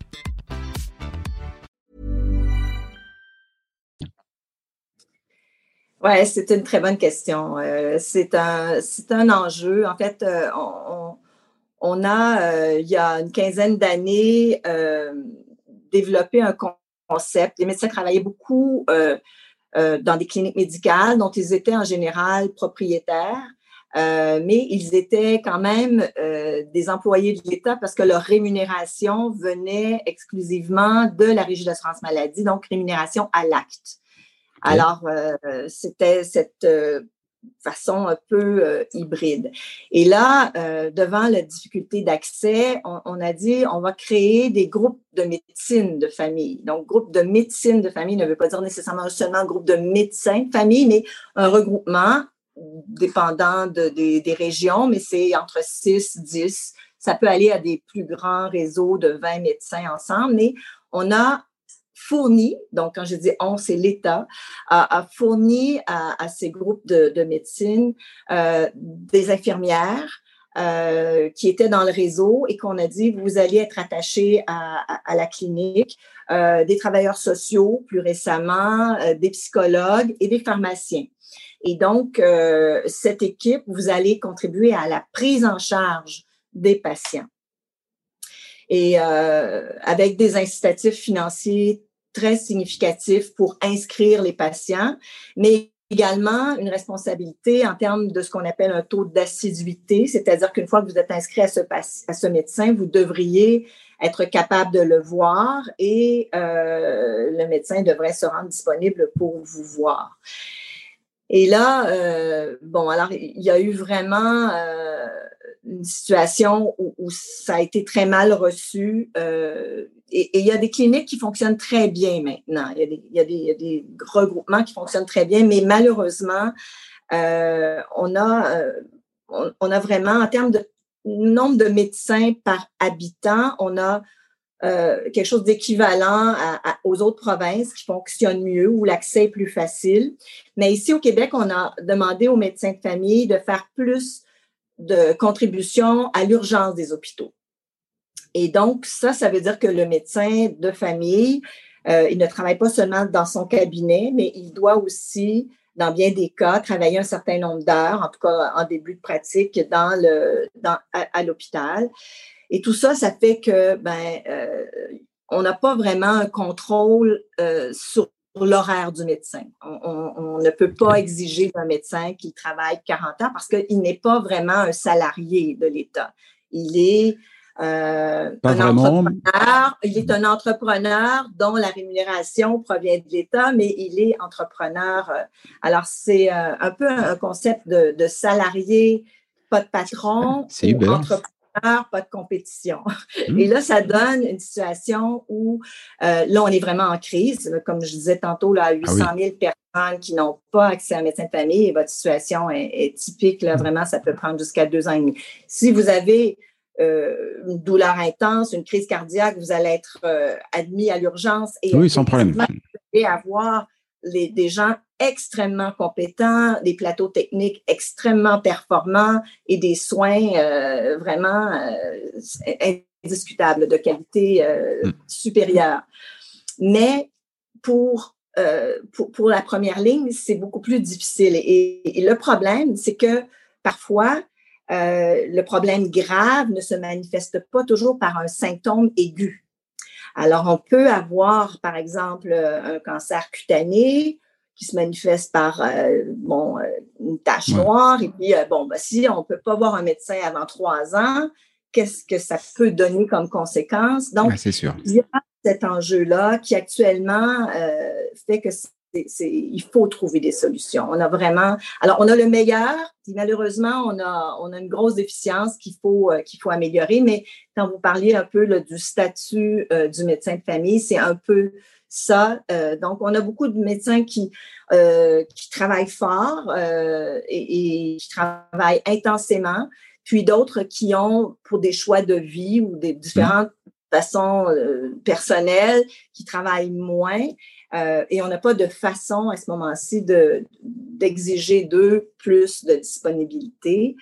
Oui, c'est une très bonne question. c'est un, un enjeu. En fait, on, on, a, il y a une quinzaine d'années, développé un concept. Les médecins travaillaient beaucoup dans des cliniques médicales dont ils étaient en général propriétaires. Euh, mais ils étaient quand même euh, des employés de l'État parce que leur rémunération venait exclusivement de la Régie d'assurance maladie, donc rémunération à l'acte. Alors, euh, c'était cette façon un peu hybride. Et là, devant la difficulté d'accès, on, a dit on va créer des groupes de médecine de famille. Donc, groupe de médecine de famille ne veut pas dire nécessairement seulement groupe de médecins de famille, mais un regroupement dépendant des régions, mais c'est entre 6, 10. Ça peut aller à des plus grands réseaux de 20 médecins ensemble, mais on a fourni, donc quand je dis on, c'est l'État, a, fourni à, ces groupes de, médecine euh, des infirmières euh, qui étaient dans le réseau et qu'on a dit, vous allez être attachés à, la clinique, euh, des travailleurs sociaux plus récemment, des psychologues et des pharmaciens. Et donc, euh, cette équipe, vous allez contribuer à la prise en charge des patients. Et euh, avec des incitatifs financiers très significatifs pour inscrire les patients, mais également une responsabilité en termes de ce qu'on appelle un taux d'assiduité, c'est-à-dire qu'une fois que vous êtes inscrit à ce, à ce médecin, vous devriez être capable de le voir et euh, le médecin devrait se rendre disponible pour vous voir. Et là, euh, bon, alors il y a eu vraiment euh, une situation où, ça a été très mal reçu. Euh, et, il y a des cliniques qui fonctionnent très bien maintenant. Il y a des, il y a des, il y a des regroupements qui fonctionnent très bien, mais malheureusement, on a, on, a vraiment, en termes de nombre de médecins par habitant, on a euh, quelque chose d'équivalent aux autres provinces qui fonctionnent mieux, où l'accès est plus facile. Mais ici au Québec, on a demandé aux médecins de famille de faire plus de contributions à l'urgence des hôpitaux. Et donc, ça, ça veut dire que le médecin de famille, euh, il ne travaille pas seulement dans son cabinet, mais il doit aussi, dans bien des cas, travailler un certain nombre d'heures, en tout cas en début de pratique, à l'hôpital. Et tout ça, ça fait que ben, euh, on n'a pas vraiment un contrôle euh, sur l'horaire du médecin. On, ne peut pas exiger d'un médecin qu'il travaille 40 ans parce qu'il n'est pas vraiment un salarié de l'État. Il est euh, un entrepreneur. Il est un entrepreneur dont la rémunération provient de l'État, mais il est entrepreneur. Alors, c'est un peu un concept de, salarié, pas de patron. C'est Pas de compétition. Mmh. Et là, ça donne une situation où, euh, là, on est vraiment en crise. Comme je disais tantôt, là, 800 000 ah personnes qui n'ont pas accès à un médecin de famille et votre situation est, typique. Là, mmh. Vraiment, ça peut prendre jusqu'à deux ans et demi. Si vous avez euh, une douleur intense, une crise cardiaque, vous allez être euh, admis à l'urgence. Et oui, sans problème. Vous allez avoir les, des gens extrêmement compétents, des plateaux techniques extrêmement performants et des soins euh, vraiment euh, indiscutables, de qualité euh, mm. supérieure. Mais pour, pour, pour, la première ligne, c'est beaucoup plus difficile. Et, et le problème, c'est que parfois, le problème grave ne se manifeste pas toujours par un symptôme aigu. Alors, on peut avoir, par exemple, un cancer cutané qui se manifeste par euh, bon, euh, une tache noire. Et puis, euh, bon, ben, si on ne peut pas voir un médecin avant trois ans, qu'est-ce que ça peut donner comme conséquence? Donc, sûr. il y a cet enjeu-là qui actuellement fait que il faut trouver des solutions. On a vraiment, alors on a le meilleur, puis malheureusement on a, on a une grosse déficience qu'il faut, qu'il faut améliorer. Mais quand vous parliez un peu du statut du médecin de famille, c'est un peu ça. Euh, donc, on a beaucoup de médecins qui, euh, qui travaillent fort euh, et, qui travaillent intensément, puis d'autres qui ont, pour des choix de vie ou des différentes façons personnelles, qui travaillent moins. et on n'a pas de façon à ce moment-ci de, d'exiger d'eux plus de disponibilité.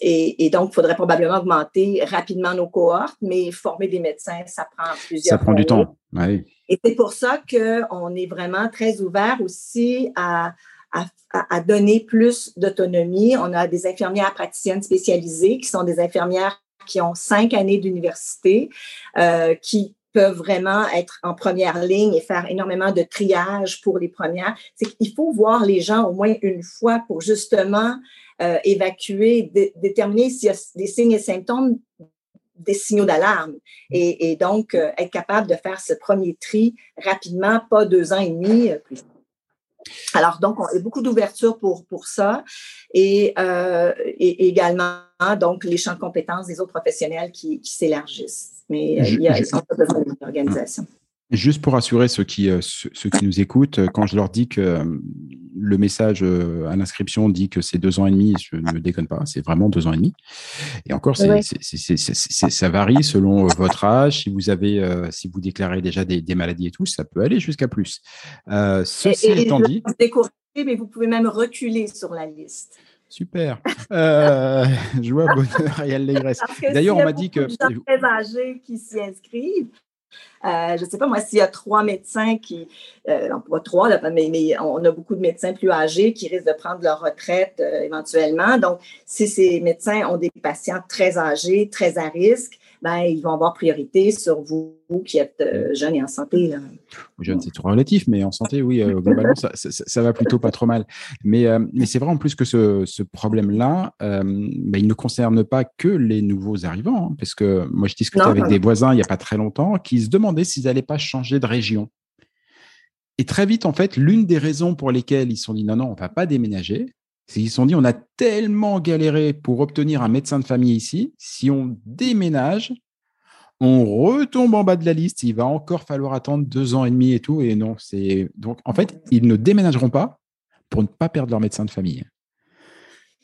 et, donc, il faudrait probablement augmenter rapidement nos cohortes, mais former des médecins, ça prend plusieurs Ça prend du temps. Oui. Et c'est pour ça qu'on est vraiment très ouvert aussi à, à, donner plus d'autonomie. On a des infirmières praticiennes spécialisées qui sont des infirmières qui ont cinq années d'université, euh, qui peuvent vraiment être en première ligne et faire énormément de triage pour les premières. C'est qu'il faut voir les gens au moins une fois pour justement euh, évacuer, déterminer s'il y a des signes et symptômes, des signaux d'alarme. Et, donc, euh, être capable de faire ce premier tri rapidement, pas deux ans et demi plus alors, donc, on a beaucoup d'ouverture pour, pour ça et, et, également, donc, les champs de compétences des autres professionnels qui, qui s'élargissent. Mais il y a, ils sont pas besoin d'une organisation. Juste pour assurer ceux qui, euh, ceux qui nous écoutent, euh, quand je leur dis que euh, le message à l'inscription dit que c'est deux ans et demi, je ne déconne pas, c'est vraiment deux ans et demi. Et encore, ça varie selon votre âge. Si vous avez, si vous déclarez déjà des, des, maladies et tout, ça peut aller jusqu'à plus. ceci étant dit, mais vous pouvez même reculer sur la liste. Super. [LAUGHS] je vois bonheur et [LAUGHS] allégresse. D'ailleurs, on m'a dit que. très âgés qui s'y inscrivent. Euh, je ne sais pas, moi, s'il y a trois médecins qui, euh, pas trois, mais, mais, on a beaucoup de médecins plus âgés qui risquent de prendre leur retraite euh, éventuellement. Donc, si ces médecins ont des patients très âgés, très à risque, ben, ils vont avoir priorité sur vous, qui êtes euh, jeune et en santé. Jeune, c'est trop relatif, mais en santé, oui, euh, globalement, ça, ça, va plutôt pas trop mal. Mais, euh, mais c'est vrai en plus que ce, ce problème-là, ben, il ne concerne pas que les nouveaux arrivants, hein, parce que moi, je discutais avec des voisins il n'y a pas très longtemps qui se demandaient s'ils n'allaient pas changer de région. Et très vite, en fait, l'une des raisons pour lesquelles ils se sont dit non, non, on va pas déménager, qu'ils se sont dit, on a tellement galéré pour obtenir un médecin de famille ici, si on déménage, on retombe en bas de la liste, il va encore falloir attendre deux ans et demi et tout. Et non, c'est donc en fait, ils ne déménageront pas pour ne pas perdre leur médecin de famille.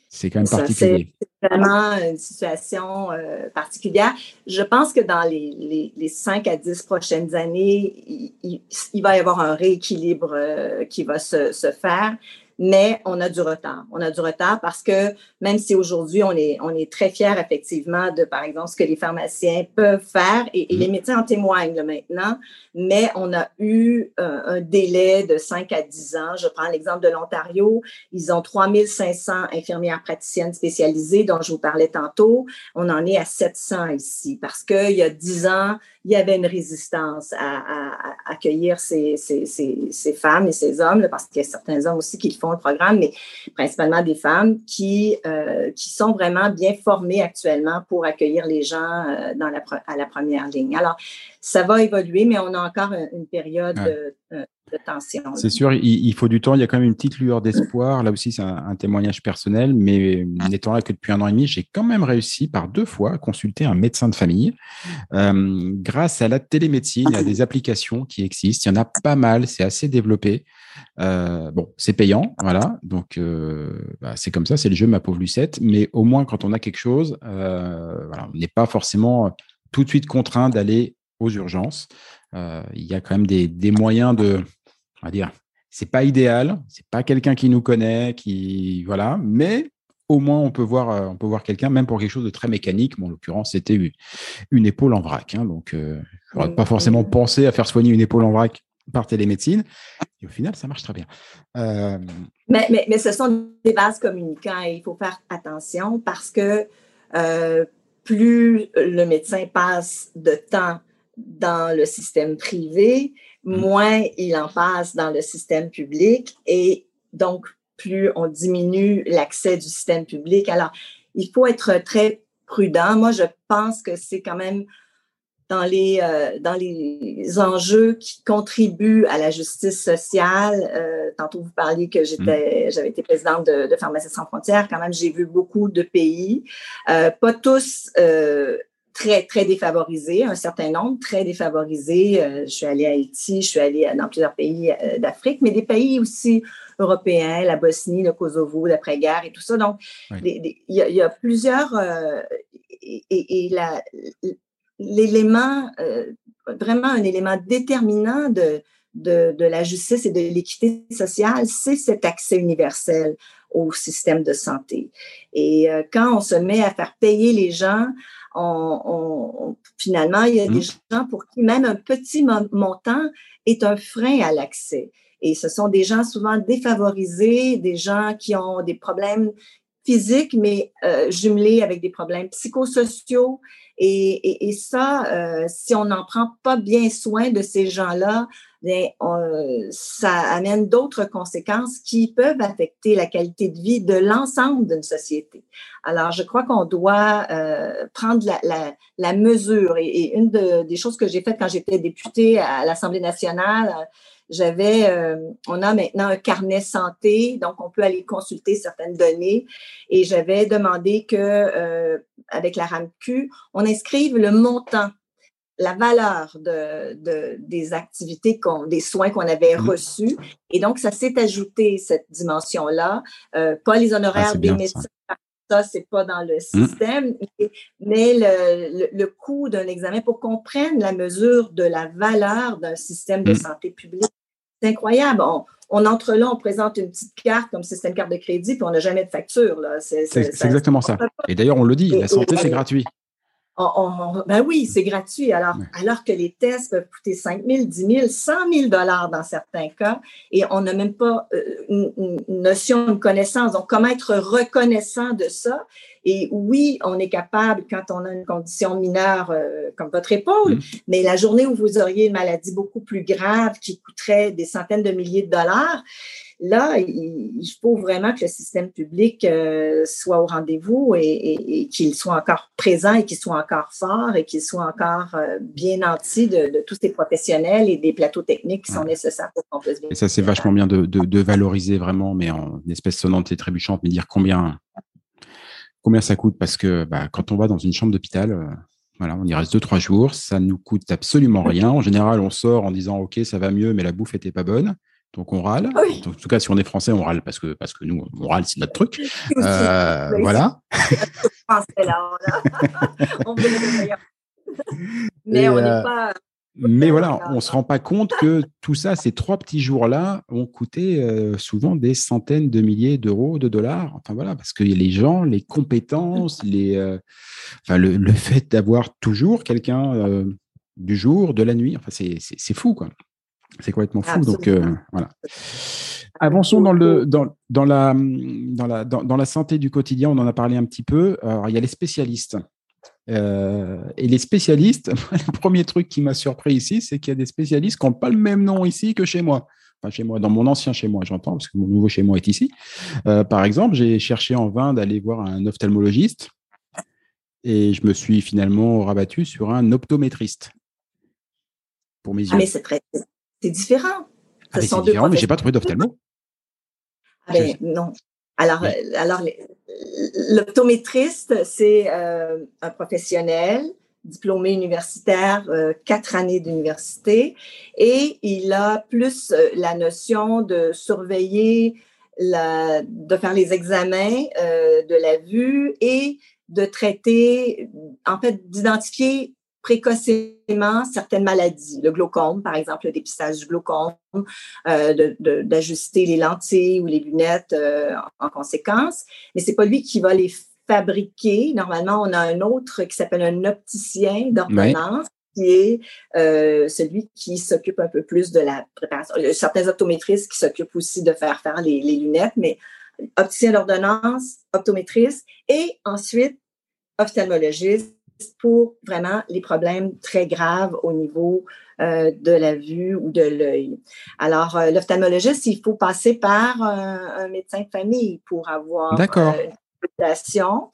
C'est quand même particulier. C'est vraiment une situation euh, particulière. Je pense que dans les, les, 5 à 10 prochaines années, il, va y avoir un rééquilibre euh, qui va se, se faire mais on a du retard. On a du retard parce que même si aujourd'hui on est, on est très fiers effectivement de, par exemple, ce que les pharmaciens peuvent faire et, les mm-hmm. médecins en témoignent maintenant, mais on a eu euh, un délai de 5 à 10 ans. Je prends l'exemple de l'Ontario. Ils ont 3500 infirmières praticiennes spécialisées dont je vous parlais tantôt. On en est à 700 ici parce qu'il y a 10 ans, il y avait une résistance à, accueillir ces, ces, ces, femmes et ces hommes, parce qu'il y a certains hommes aussi qui le programme, mais principalement des femmes qui, euh, qui sont vraiment bien formées actuellement pour accueillir les gens euh, à la première ligne. Alors, ça va évoluer, mais on a encore une période de, tension. C'est sûr, il, faut du temps. Il y a quand même une petite lueur d'espoir. Là aussi, c'est un, témoignage personnel, mais n'étant là que depuis un an et demi, j'ai quand même réussi par deux fois à consulter un médecin de famille. Euh, grâce à la télémédecine, il y a des applications qui existent. Il y en a pas mal, c'est assez développé. Euh, bon, c'est payant, voilà. Donc, euh, bah, c'est comme ça, c'est le jeu, ma pauvre Lucette. Mais au moins, quand on a quelque chose, voilà, on n'est pas forcément tout de suite contraint d'aller aux urgences. Euh, il y a quand même des, moyens de, on va dire, c'est pas idéal, c'est pas quelqu'un qui nous connaît, qui voilà, mais au moins on peut voir, euh, on peut voir quelqu'un, même pour quelque chose de très mécanique. en l'occurrence, c'était une épaule en vrac. Hein, donc, euh, je n'aurais pas forcément pensé à faire soigner une épaule en vrac par télémédecine. Et au final, ça marche très bien. Mais, mais, mais, ce sont des bases communicants et il faut faire attention parce que plus le médecin passe de temps dans le système privé, mm. moins il en passe dans le système public et donc plus on diminue l'accès du système public. Alors, il faut être très prudent. Moi, je pense que c'est quand même dans les, euh, dans les enjeux qui contribuent à la justice sociale. Euh, tantôt, vous parliez que j'étais, mm. j'avais été présidente de, de Pharmacie sans frontières. Quand même, j'ai vu beaucoup de pays, euh, pas tous très, très défavorisés, un certain nombre très défavorisés. Euh, je suis allée à Haïti, je suis allée dans plusieurs pays euh, d'Afrique, mais des pays aussi européens, la Bosnie, le Kosovo, l'après-guerre et tout ça. Donc, il y, a plusieurs... Euh, et, l'élément, vraiment un élément déterminant de, de, de, la justice et de l'équité sociale, c'est cet accès universel au système de santé. Et euh, quand on se met à faire payer les gens, on, on, finalement, il y a des gens pour qui même un petit mon- montant est un frein à l'accès. Et ce sont des gens souvent défavorisés, des gens qui ont des problèmes physiques, mais euh, jumelés avec des problèmes psychosociaux. Et, et, et ça, euh, si on n'en prend pas bien soin de ces gens-là, bien, on- ça amène d'autres conséquences qui peuvent affecter la qualité de vie de l'ensemble d'une société. Alors, je crois qu'on doit euh, prendre la, la, la mesure. Et, une de- des choses que j'ai faites quand j'étais députée à l'Assemblée nationale, j'avais, euh, on a maintenant un carnet santé, donc on peut aller consulter certaines données. Et j'avais demandé que, euh, avec la RAMQ, on inscrive le montant, la valeur de, de des activités, qu'on, des soins qu'on avait Mhm. reçus. Et donc, ça s'est ajouté cette dimension-là. Euh, pas les honoraires Ah, c'est des bien, médecins. ça. Ça, c'est pas dans le système, mais, mais le, le, le coût d'un examen pour qu'on prenne la mesure de la valeur d'un système de Mm. santé publique. C'est incroyable. On, on entre là, on présente une petite carte comme si c'était une carte de crédit, puis on n'a jamais de facture. C'est, exactement ça. Et d'ailleurs, on le dit, Et- la santé, c'est gratuit. On- on- ben oui, c'est gratuit. Alors, Ouais. alors que les tests peuvent coûter 5 000, 10 000, 100 000 dollars dans certains cas, et on n'a même pas euh, une, une notion, une connaissance. Donc, comment être reconnaissant de ça? Et oui, on est capable quand on a une condition mineure euh, comme votre épaule, Mhm. mais la journée où vous auriez une maladie beaucoup plus grave qui coûterait des centaines de milliers de dollars, là, il, il faut vraiment que le système public euh, soit au rendez-vous et, et- et qu'il soit encore présent et qu'il soit encore fort et qu'il soit encore euh, bien nanti de, de tous ces professionnels et des plateaux techniques qui sont Ouais. nécessaires pour qu'on puisse bien. Et ça, c'est vachement bien de, de, de valoriser vraiment, mais en espèce sonnante et trébuchante, mais dire combien, combien ça coûte. Parce que bah, quand on va dans une chambre d'hôpital, euh, voilà, on y reste deux, trois jours, ça nous coûte absolument rien. En général, on sort en disant OK, ça va mieux, mais la bouffe était pas bonne. Donc on râle. Oui. En tout cas, si on est français, on râle parce que parce que nous, on râle, c'est notre truc. [LAUGHS] Euh, Oui. voilà. Mais Et, on n'est euh, pas. Mais voilà, on se rend pas compte que tout ça, ces trois petits jours-là, ont coûté euh, souvent des centaines de milliers d'euros, de dollars. Enfin voilà, parce que les gens, les compétences, [LAUGHS] les, euh, enfin le, le fait d'avoir toujours quelqu'un euh, du jour, de la nuit, enfin c'est fou quoi. C'est complètement fou. Donc euh, voilà. Avançons dans le dans, dans la dans la dans, dans la santé du quotidien. On en a parlé un petit peu. Alors il y a les spécialistes. Euh, et les spécialistes, [LAUGHS] le premier truc qui m'a surpris ici, c'est qu'il y a des spécialistes qui n'ont pas le même nom ici que chez moi. Enfin, chez moi, dans mon ancien chez moi, j'entends, parce que mon nouveau chez moi est ici. Euh, par exemple, j'ai cherché en vain d'aller voir un ophtalmologiste et je me suis finalement rabattu sur un optométriste pour mes yeux. Ah, mais c'est très. C'est différent. Ah, c'est différent, mais j'ai pas trouvé d'ophtalmo. Ah ben, non. Alors, Oui. euh, alors l'optométriste, c'est euh, un professionnel diplômé universitaire, euh, quatre années d'université, et il a plus euh, la notion de surveiller, la, de faire les examens de la vue et de traiter, en fait, d'identifier précocement certaines maladies, le glaucome, par exemple, le dépistage du glaucome, euh, d'ajuster les lentilles ou les lunettes euh, en, en conséquence. Mais c'est pas lui qui va les fabriquer. Normalement, on a un autre qui s'appelle un opticien d'ordonnance. qui est euh, celui qui s'occupe un peu plus de la préparation. Il y a certains optométristes qui s'occupent aussi de faire faire les, les lunettes, mais opticien d'ordonnance, optométriste, et ensuite ophtalmologiste pour vraiment les problèmes très graves au niveau euh, de la vue ou de l'œil. Alors, euh, l'ophtalmologiste, il faut passer par un, un médecin de famille pour avoir D'accord. euh, une consultation.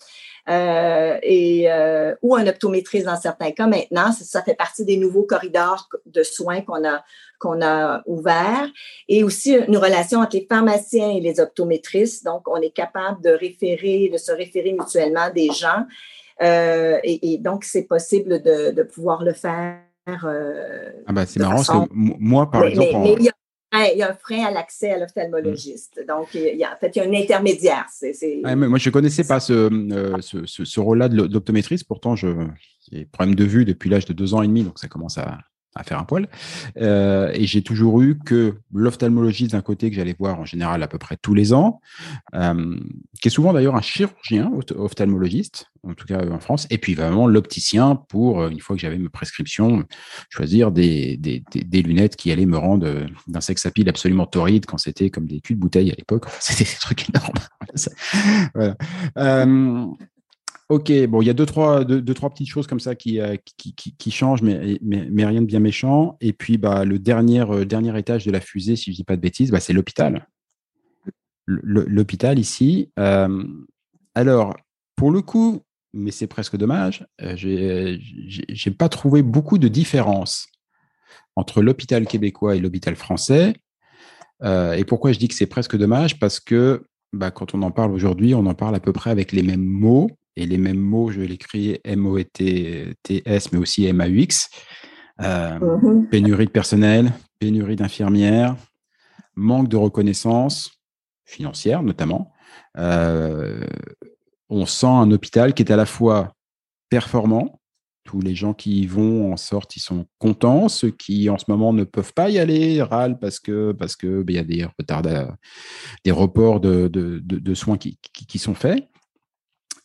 Euh, et, euh, ou un optométriste dans certains cas. Maintenant, ça, ça fait partie des nouveaux corridors de soins qu'on a, qu'on a ouverts. Et aussi une relation entre les pharmaciens et les optométristes. Donc, on est capable de référer, de se référer mutuellement des gens. Euh, et, et, donc, c'est possible de, de, pouvoir le faire. Euh, ah bah, c'est marrant façon... parce que moi, par mais, exemple. Mais, en... mais il, y a, il, y a, un frein à l'accès à l'ophtalmologiste. Mmh. Donc, il y a, en fait, il y a un intermédiaire. C est, c est... Ah, moi, je ne connaissais pas ce, euh, ce, ce, ce rôle-là de l'optométriste. Pourtant, j'ai problème de vue depuis l'âge de deux ans et demi, donc ça commence à, à faire un poil. Euh, et j'ai toujours eu que l'ophtalmologiste d'un côté que j'allais voir en général à peu près tous les ans, euh, qui est souvent d'ailleurs un chirurgien ophtalmologiste, en tout cas en France, et puis vraiment l'opticien pour, une fois que j'avais mes prescriptions, choisir des, des, lunettes qui allaient me rendre d'un sex appeal absolument torride quand c'était comme des culs de bouteille à l'époque. C'était des trucs énormes. [LAUGHS] voilà. Euh, Ok, bon, il y a deux trois, deux, trois petites choses comme ça qui, euh, qui, qui, changent, mais, mais, rien de bien méchant. Et puis, bah, le dernier, euh, dernier étage de la fusée, si je ne dis pas de bêtises, bah, c'est l'hôpital. L'hôpital ici. Euh, alors, pour le coup, mais c'est presque dommage, j'ai n'ai pas trouvé beaucoup de différence entre l'hôpital québécois et l'hôpital français. et pourquoi je dis que c'est presque dommage? Parce que bah, quand on en parle aujourd'hui, on en parle à peu près avec les mêmes mots et les mêmes mots, je vais l'écrire M-O-T-S, mais aussi M-A-U-X. Euh, mhm. Pénurie de personnel, pénurie d'infirmières, manque de reconnaissance financière notamment. Euh, on sent un hôpital qui est à la fois performant, tous les gens qui y vont en sortent, ils sont contents. Ceux qui en ce moment ne peuvent pas y aller râlent parce que parce que ben, il y a des retards, des reports de, de, de, soins qui, qui, sont faits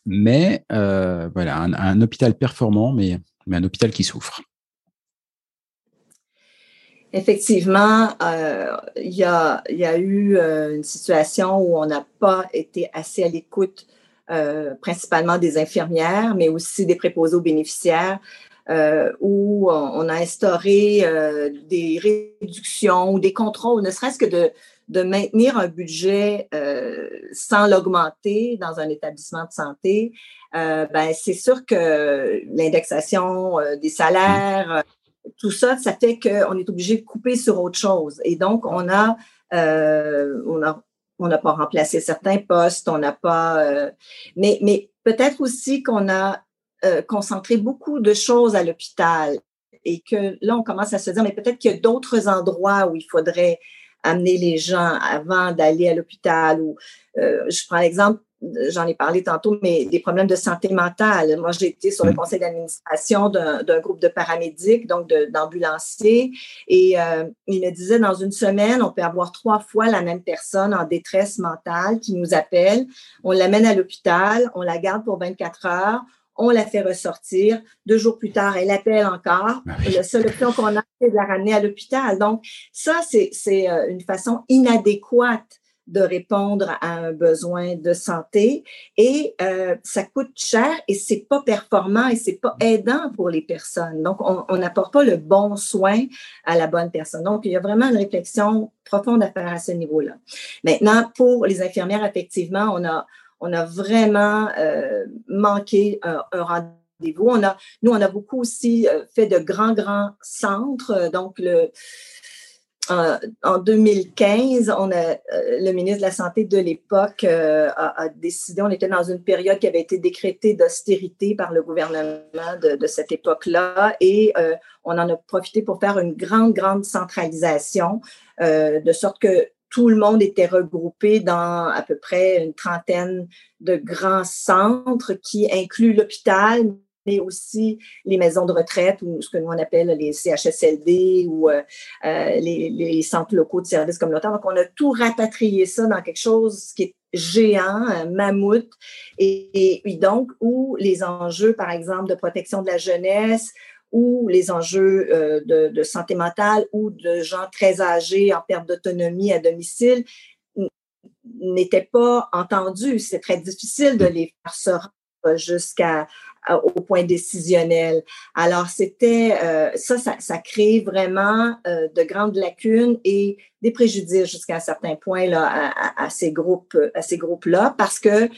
mais euh, voilà, un, hôpital performant, mais, un hôpital qui souffre. Effectivement, euh, il y, a, y, a, eu euh, une situation où on n'a pas été assez à l'écoute, principalement des infirmières, mais aussi des préposés aux bénéficiaires, où on, a instauré des réductions ou des contrôles, ne serait-ce que de, de maintenir un budget euh, sans l'augmenter dans un établissement de santé, euh, ben c'est sûr que l'indexation euh, des salaires, tout ça, ça fait qu'on est obligé de couper sur autre chose. Et donc, on a, on a on n'a pas remplacé certains postes, on n'a pas, mais, mais peut-être aussi qu'on a concentré beaucoup de choses à l'hôpital et que là, on commence à se dire, mais peut-être qu'il y a d'autres endroits où il faudrait amener les gens avant d'aller à l'hôpital ou euh, je prends l'exemple j'en ai parlé tantôt, mais des problèmes de santé mentale. Moi, j'ai été sur le mm. conseil d'administration d'un groupe de paramédics, donc d'ambulanciers, et euh, il me disait, dans une semaine, on peut avoir trois fois la même personne en détresse mentale qui nous appelle, on l'amène à l'hôpital, on la garde pour 24 heures, on la fait ressortir. Deux jours plus tard, elle appelle encore. Ah la seule option qu'on a, c'est de la ramener à l'hôpital. Donc, ça, c'est euh, une façon inadéquate de répondre à un besoin de santé et euh, ça coûte cher et c'est pas performant et c'est pas aidant pour les personnes. Donc, on n'apporte pas le bon soin à la bonne personne. Donc, il y a vraiment une réflexion profonde à faire à ce niveau-là. Maintenant, pour les infirmières, effectivement, on a on a vraiment euh, manqué un, rendez-vous. Nous, on a beaucoup aussi euh, fait de grands, grands centres. Donc, le, en 2015, on a, euh, le ministre de la Santé de l'époque a, décidé, on était dans une période qui avait été décrétée d'austérité par le gouvernement de, cette époque-là et on en a profité pour faire une grande, grande centralisation, de sorte que tout le monde était regroupé dans à peu près une trentaine de grands centres qui incluent l'hôpital, mais aussi les maisons de retraite ou ce que nous on appelle les CHSLD ou euh, euh, les, centres locaux de services communautaires. Donc, on a tout rapatrié ça dans quelque chose qui est géant, un mammouth, et, et donc où les enjeux, par exemple, de protection de la jeunesse, ou les enjeux euh, de, santé mentale ou de gens très âgés en perte d'autonomie à domicile n'étaient pas entendus. C'est très difficile de les faire se rendre jusqu'à au point décisionnel. Alors, c'était euh, ça, ça, crée vraiment euh, de grandes lacunes et des préjudices jusqu'à un certain point là, à, ces groupes, à ces groupes-là, parce que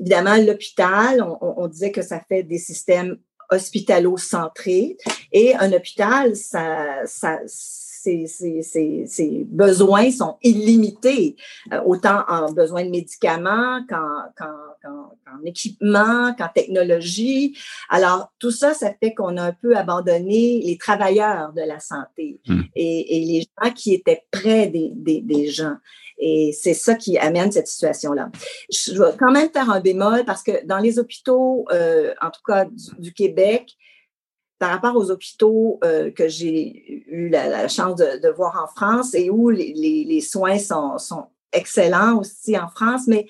évidemment, l'hôpital, on, disait que ça fait des systèmes hospitalo-centré. Et un hôpital, ça, ça, ses, ses, besoins sont illimités, euh, autant en besoin de médicaments qu'en équipement, qu'en technologie. Alors, tout ça, ça fait qu'on a un peu abandonné les travailleurs de la santé hmm. et, et, les gens qui étaient près des, des, des gens. Et c'est ça qui amène cette situation-là. Je vais quand même faire un bémol parce que dans les hôpitaux, euh, en tout cas du, Québec, par rapport aux hôpitaux euh, que j'ai eu la, chance de, voir en France et où les, soins sont, sont, excellents aussi en France, mais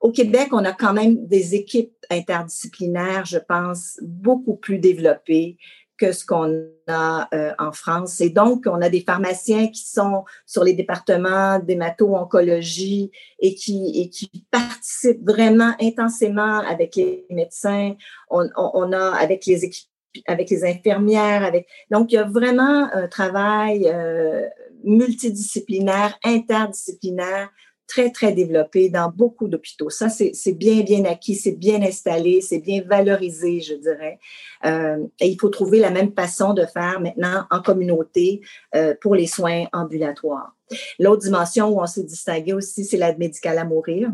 au Québec, on a quand même des équipes interdisciplinaires, je pense, beaucoup plus développées que ce qu'on a euh, en France. Et donc, on a des pharmaciens qui sont sur les départements d'hémato-oncologie et qui, et qui participent vraiment intensément avec les médecins. On, on, a avec les équipes avec les infirmières, avec donc il y a vraiment un travail euh, multidisciplinaire, interdisciplinaire très, très développé dans beaucoup d'hôpitaux. Ça, c'est bien, bien acquis, c'est bien installé, c'est bien valorisé, je dirais. Euh, et il faut trouver la même façon de faire maintenant en communauté euh, pour les soins ambulatoires. L'autre dimension où on s'est distingué aussi, c'est l'aide médicale à mourir.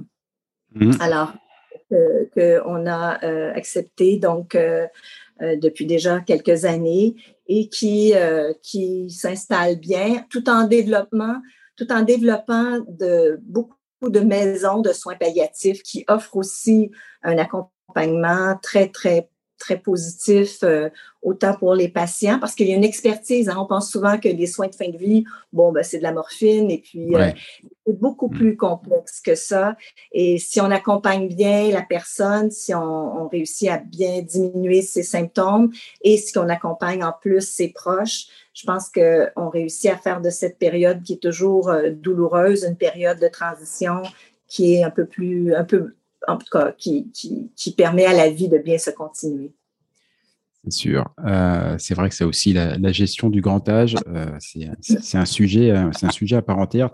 Mmh. Alors, qu'on a euh, accepté donc depuis déjà quelques années et qui, qui s'installe bien tout en développement tout en développant de, beaucoup de maisons de soins palliatifs qui offrent aussi un accompagnement très, très très positif, euh, autant pour les patients, parce qu'il y a une expertise. Hein. on pense souvent que les soins de fin de vie, bon, ben, c'est de la morphine, et puis euh, c'est beaucoup mm. plus complexe que ça. Et si on accompagne bien la personne, si on, on réussit à bien diminuer ses symptômes, et si on accompagne en plus ses proches, je pense qu'on réussit à faire de cette période qui est toujours euh, douloureuse une période de transition qui est un peu plus, un peu, en tout cas, qui, qui, permet à la vie de bien se continuer. C'est sûr. Euh, c'est vrai que c'est aussi la, gestion du grand âge. Euh, c'est un c'est un sujet à part entière.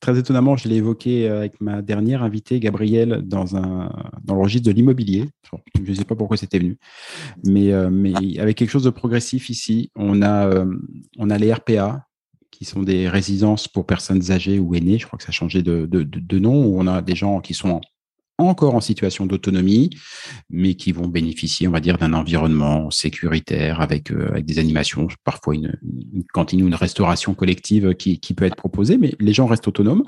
Très étonnamment, je l'ai évoqué euh, avec ma dernière invitée, Gabrielle, dans, le registre de l'immobilier. Je ne sais pas pourquoi c'était venu, mais, euh, mais avec quelque chose de progressif ici. On a, euh, les RPA, qui sont des résidences pour personnes âgées ou aînées. Je crois que ça a changé de, nom. On a des gens qui sont encore en situation d'autonomie, mais qui vont bénéficier, on va dire, d'un environnement sécuritaire avec, euh, avec des animations, parfois une, cantine ou une restauration collective qui, qui peut être proposée, mais les gens restent autonomes.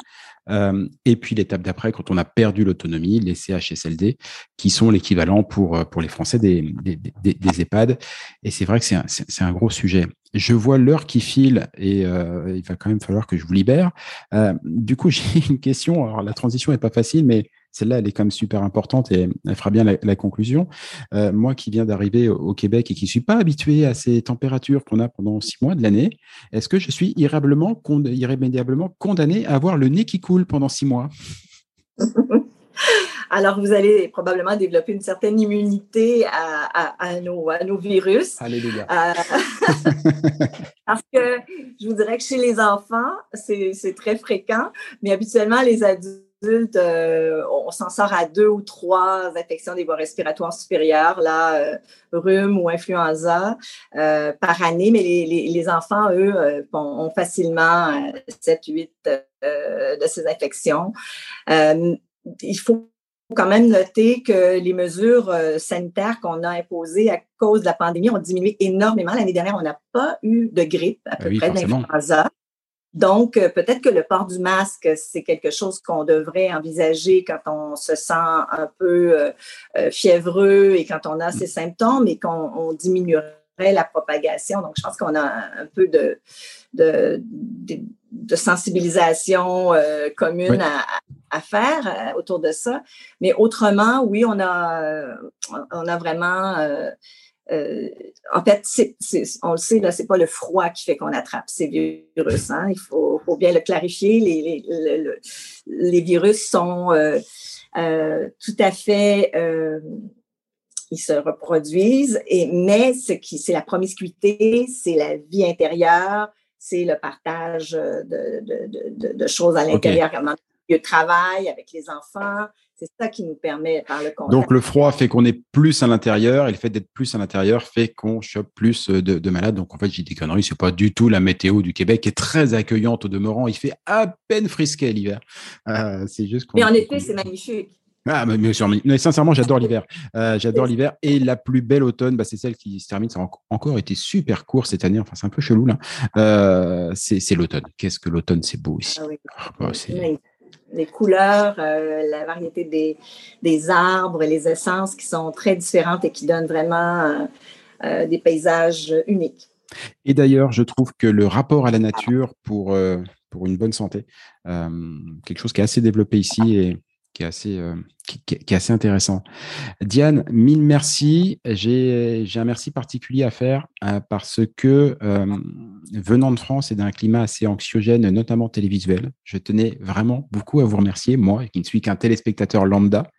Euh, et puis l'étape d'après, quand on a perdu l'autonomie, les CHSLD, qui sont l'équivalent pour, pour les Français des, des, EHPAD. Et c'est vrai que c'est un, c'est un gros sujet. Je vois l'heure qui file et euh, il va quand même falloir que je vous libère. Euh, du coup, [LAUGHS] j'ai une question. Alors la transition est pas facile, mais celle-là, elle est quand même super importante et elle fera bien la, conclusion. Euh, moi qui viens d'arriver au Québec et qui ne suis pas habitué à ces températures qu'on a pendant six mois de l'année, est-ce que je suis irrémédiablement condamné à avoir le nez qui coule pendant six mois? [LAUGHS] Alors, vous allez probablement développer une certaine immunité à, nos, à nos, virus. Alléluia. Euh, [LAUGHS] parce que je vous dirais que chez les enfants, c'est très fréquent, mais habituellement, les adultes euh, on s'en sort à deux ou trois infections des voies respiratoires supérieures, là, euh, rhume ou influenza euh, par année, mais les, enfants, eux, ont facilement 7, 8 de ces infections. il faut quand même noter que les mesures sanitaires qu'on a imposées à cause de la pandémie ont diminué énormément. L'année dernière, on n'a pas eu de grippe, à peu près d'influenza. Donc, euh, peut-être que le port du masque, c'est quelque chose qu'on devrait envisager quand on se sent un peu euh, euh, fiévreux et quand on a ces symptômes et qu'on diminuerait la propagation. Donc, je pense qu'on a un peu de, de, de, sensibilisation commune à, à, faire autour de ça. Mais autrement, oui, on a, on a vraiment euh, en fait, on le sait, là, c'est pas le froid qui fait qu'on attrape ces virus. Hein. Il faut, bien le clarifier. Les, les, virus sont euh, euh, tout à fait, ils se reproduisent. Et mais ce qui, c'est la promiscuité, c'est la vie intérieure, c'est le partage de, de, de, choses à l'intérieur, comme dans le lieu de travail avec les enfants. C'est ça qui nous permet par le contact. Donc le froid fait qu'on est plus à l'intérieur et le fait d'être plus à l'intérieur fait qu'on chope plus de, de, malades. Donc en fait, j'ai des conneries, c'est pas du tout la météo du Québec qui est très accueillante au demeurant. Il fait à peine frisquet l'hiver. Euh, c'est juste Mais en été, c'est magnifique. Ah, mais, sincèrement, j'adore l'hiver. Euh, j'adore l'hiver. Et la plus belle automne, bah, c'est celle qui se termine. Ça a encore été super court cette année. Enfin, c'est un peu chelou là. Euh, c'est l'automne. Qu'est-ce que l'automne, c'est beau ici. Ah oui. oh, les couleurs, euh, la variété des, arbres, les essences qui sont très différentes et qui donnent vraiment des paysages uniques. Et d'ailleurs, je trouve que le rapport à la nature pour, pour une bonne santé, quelque chose qui est assez développé ici et qui est assez, euh, qui, est assez intéressant. Diane, mille merci. J'ai un merci particulier à faire euh, parce que euh, venant de France et d'un climat assez anxiogène, notamment télévisuel, je tenais vraiment beaucoup à vous remercier, moi, qui ne suis qu'un téléspectateur lambda,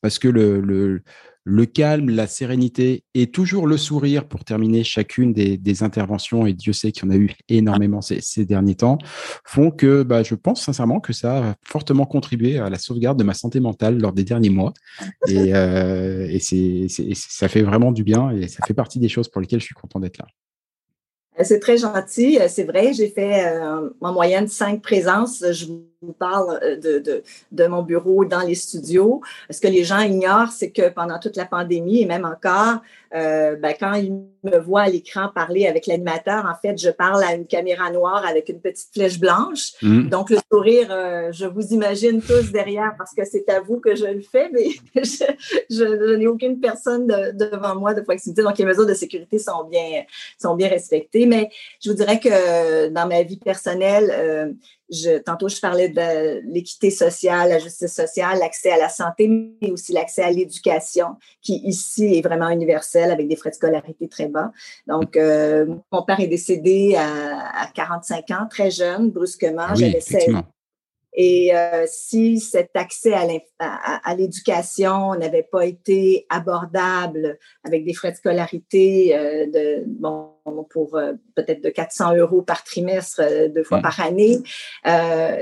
parce que le, le le calme, la sérénité et toujours le sourire pour terminer chacune des, interventions, et Dieu sait qu'il y en a eu énormément ces, derniers temps, font que bah, je pense sincèrement que ça a fortement contribué à la sauvegarde de ma santé mentale lors des derniers mois. [LAUGHS] Et, euh, et ça fait vraiment du bien et ça fait partie des choses pour lesquelles je suis content d'être là. C'est très gentil. C'est vrai, j'ai fait euh, en moyenne cinq présences. Je vous parle euh, de, de, de, mon bureau dans les studios. Ce que les gens ignorent, c'est que pendant toute la pandémie et même encore, euh, ben, quand ils me voient à l'écran parler avec l'animateur, en fait, je parle à une caméra noire avec une petite flèche blanche. Mm. Donc, le sourire, euh, je vous imagine tous derrière parce que c'est à vous que je le fais, mais [LAUGHS] je, je, n'ai aucune personne devant moi de proximité. Donc, les mesures de sécurité sont bien, sont bien respectées. Mais je vous dirais que dans ma vie personnelle, euh, je, tantôt, je parlais de l'équité sociale, la justice sociale, l'accès à la santé, mais aussi l'accès à l'éducation, qui ici est vraiment universel avec des frais de scolarité très bas. Donc, euh, mon père est décédé à, à 45 ans, très jeune, brusquement. Ah oui, et euh, si cet accès à l'éducation n'avait pas été abordable avec des frais de scolarité euh, de, bon, pour euh, peut-être de 400 euros par trimestre, deux fois par année,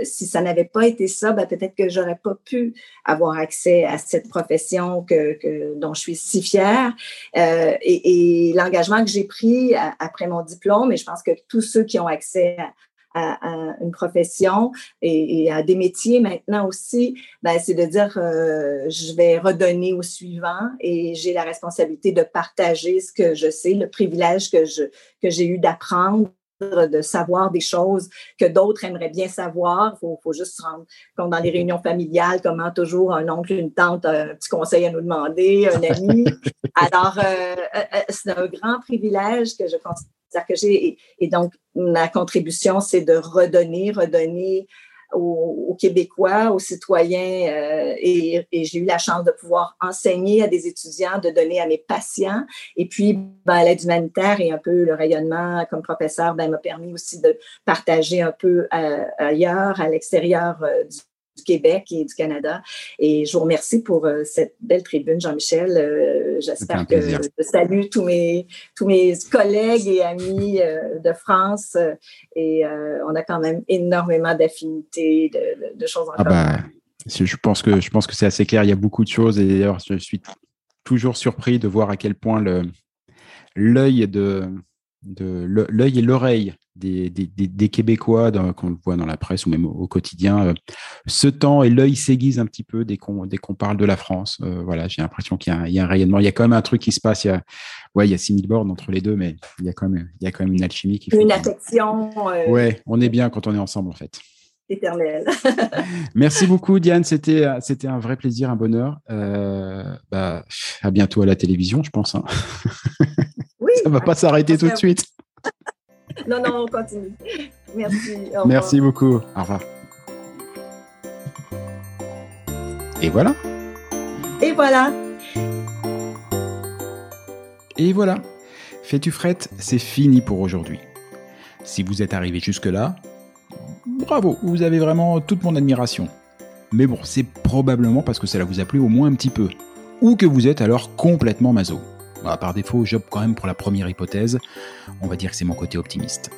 si ça n'avait pas été ça, ben, peut-être que j'aurais pas pu avoir accès à cette profession que, que dont je suis si fière. et, et l'engagement que j'ai pris après mon diplôme, et je pense que tous ceux qui ont accès à, à, une profession et, à des métiers maintenant aussi, ben, c'est de dire euh, je vais redonner au suivant et j'ai la responsabilité de partager ce que je sais, le privilège que je que j'ai eu d'apprendre de savoir des choses que d'autres aimeraient bien savoir. Il faut, faut, juste se rendre compte dans les réunions familiales, comment toujours un oncle, une tante, un petit conseil à nous demander, un ami. [LAUGHS] Alors, euh, euh, c'est un grand privilège que je considère que j'ai, et, donc ma contribution, c'est de redonner, redonner aux, Québécois, aux citoyens, euh, et, j'ai eu la chance de pouvoir enseigner à des étudiants, de donner à mes patients, et puis ben, l'aide humanitaire et un peu le rayonnement comme professeur ben, m'a permis aussi de partager un peu euh, ailleurs, à l'extérieur euh, du Québec et du Canada. Et je vous remercie pour euh, cette belle tribune, Jean-Michel. Euh, j'espère que je salue tous mes, tous mes collègues et amis euh, de France. et on a quand même énormément d'affinités, de, choses en ah bah, je pense que je pense que c'est assez clair. Il y a beaucoup de choses et d'ailleurs, je suis toujours surpris de voir à quel point l'œil de de l'œil et l'oreille des, des, Québécois, qu'on le voit dans la presse ou même au, quotidien, euh, ce temps et l'œil s'aiguise un petit peu dès qu'on dès qu'on parle de la France. Euh, voilà, j'ai l'impression qu'il y, y, a un rayonnement. Il y a quand même un truc qui se passe. Il y a, ouais, il y a 6000 bornes entre les deux, mais il y a quand même, il y a quand même une alchimie qui Une affection. Euh, ouais, on est bien quand on est ensemble, en fait. Éternel. [LAUGHS] Merci beaucoup, Diane. C'était, c'était un vrai plaisir, un bonheur. bah, à bientôt à la télévision, je pense. Hein. [LAUGHS] [LAUGHS] Ça va pas s'arrêter tout de suite. [LAUGHS] non, non, on continue. Merci. Merci beaucoup. Au revoir. Et voilà. Et voilà. Et voilà. Fais-tu frette, c'est fini pour aujourd'hui. Si vous êtes arrivé jusque-là, bravo, vous avez vraiment toute mon admiration. Mais bon, c'est probablement parce que cela vous a plu au moins un petit peu. Ou que vous êtes alors complètement maso. Bah, par défaut, j'opte quand même pour la première hypothèse. On va dire que c'est mon côté optimiste.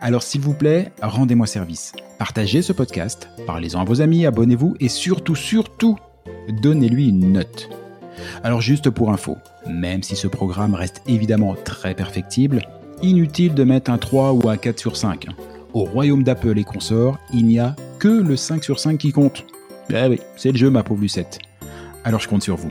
Alors s'il vous plaît, rendez-moi service. Partagez ce podcast, parlez-en à vos amis, abonnez-vous et surtout, surtout, donnez-lui une note. Alors juste pour info, même si ce programme reste évidemment très perfectible, inutile de mettre un 3 ou un 4 sur 5. Au royaume d'Apple et consorts, il n'y a que le 5 sur 5 qui compte. Eh oui, c'est le jeu ma pauvre Lucette. Alors je compte sur vous.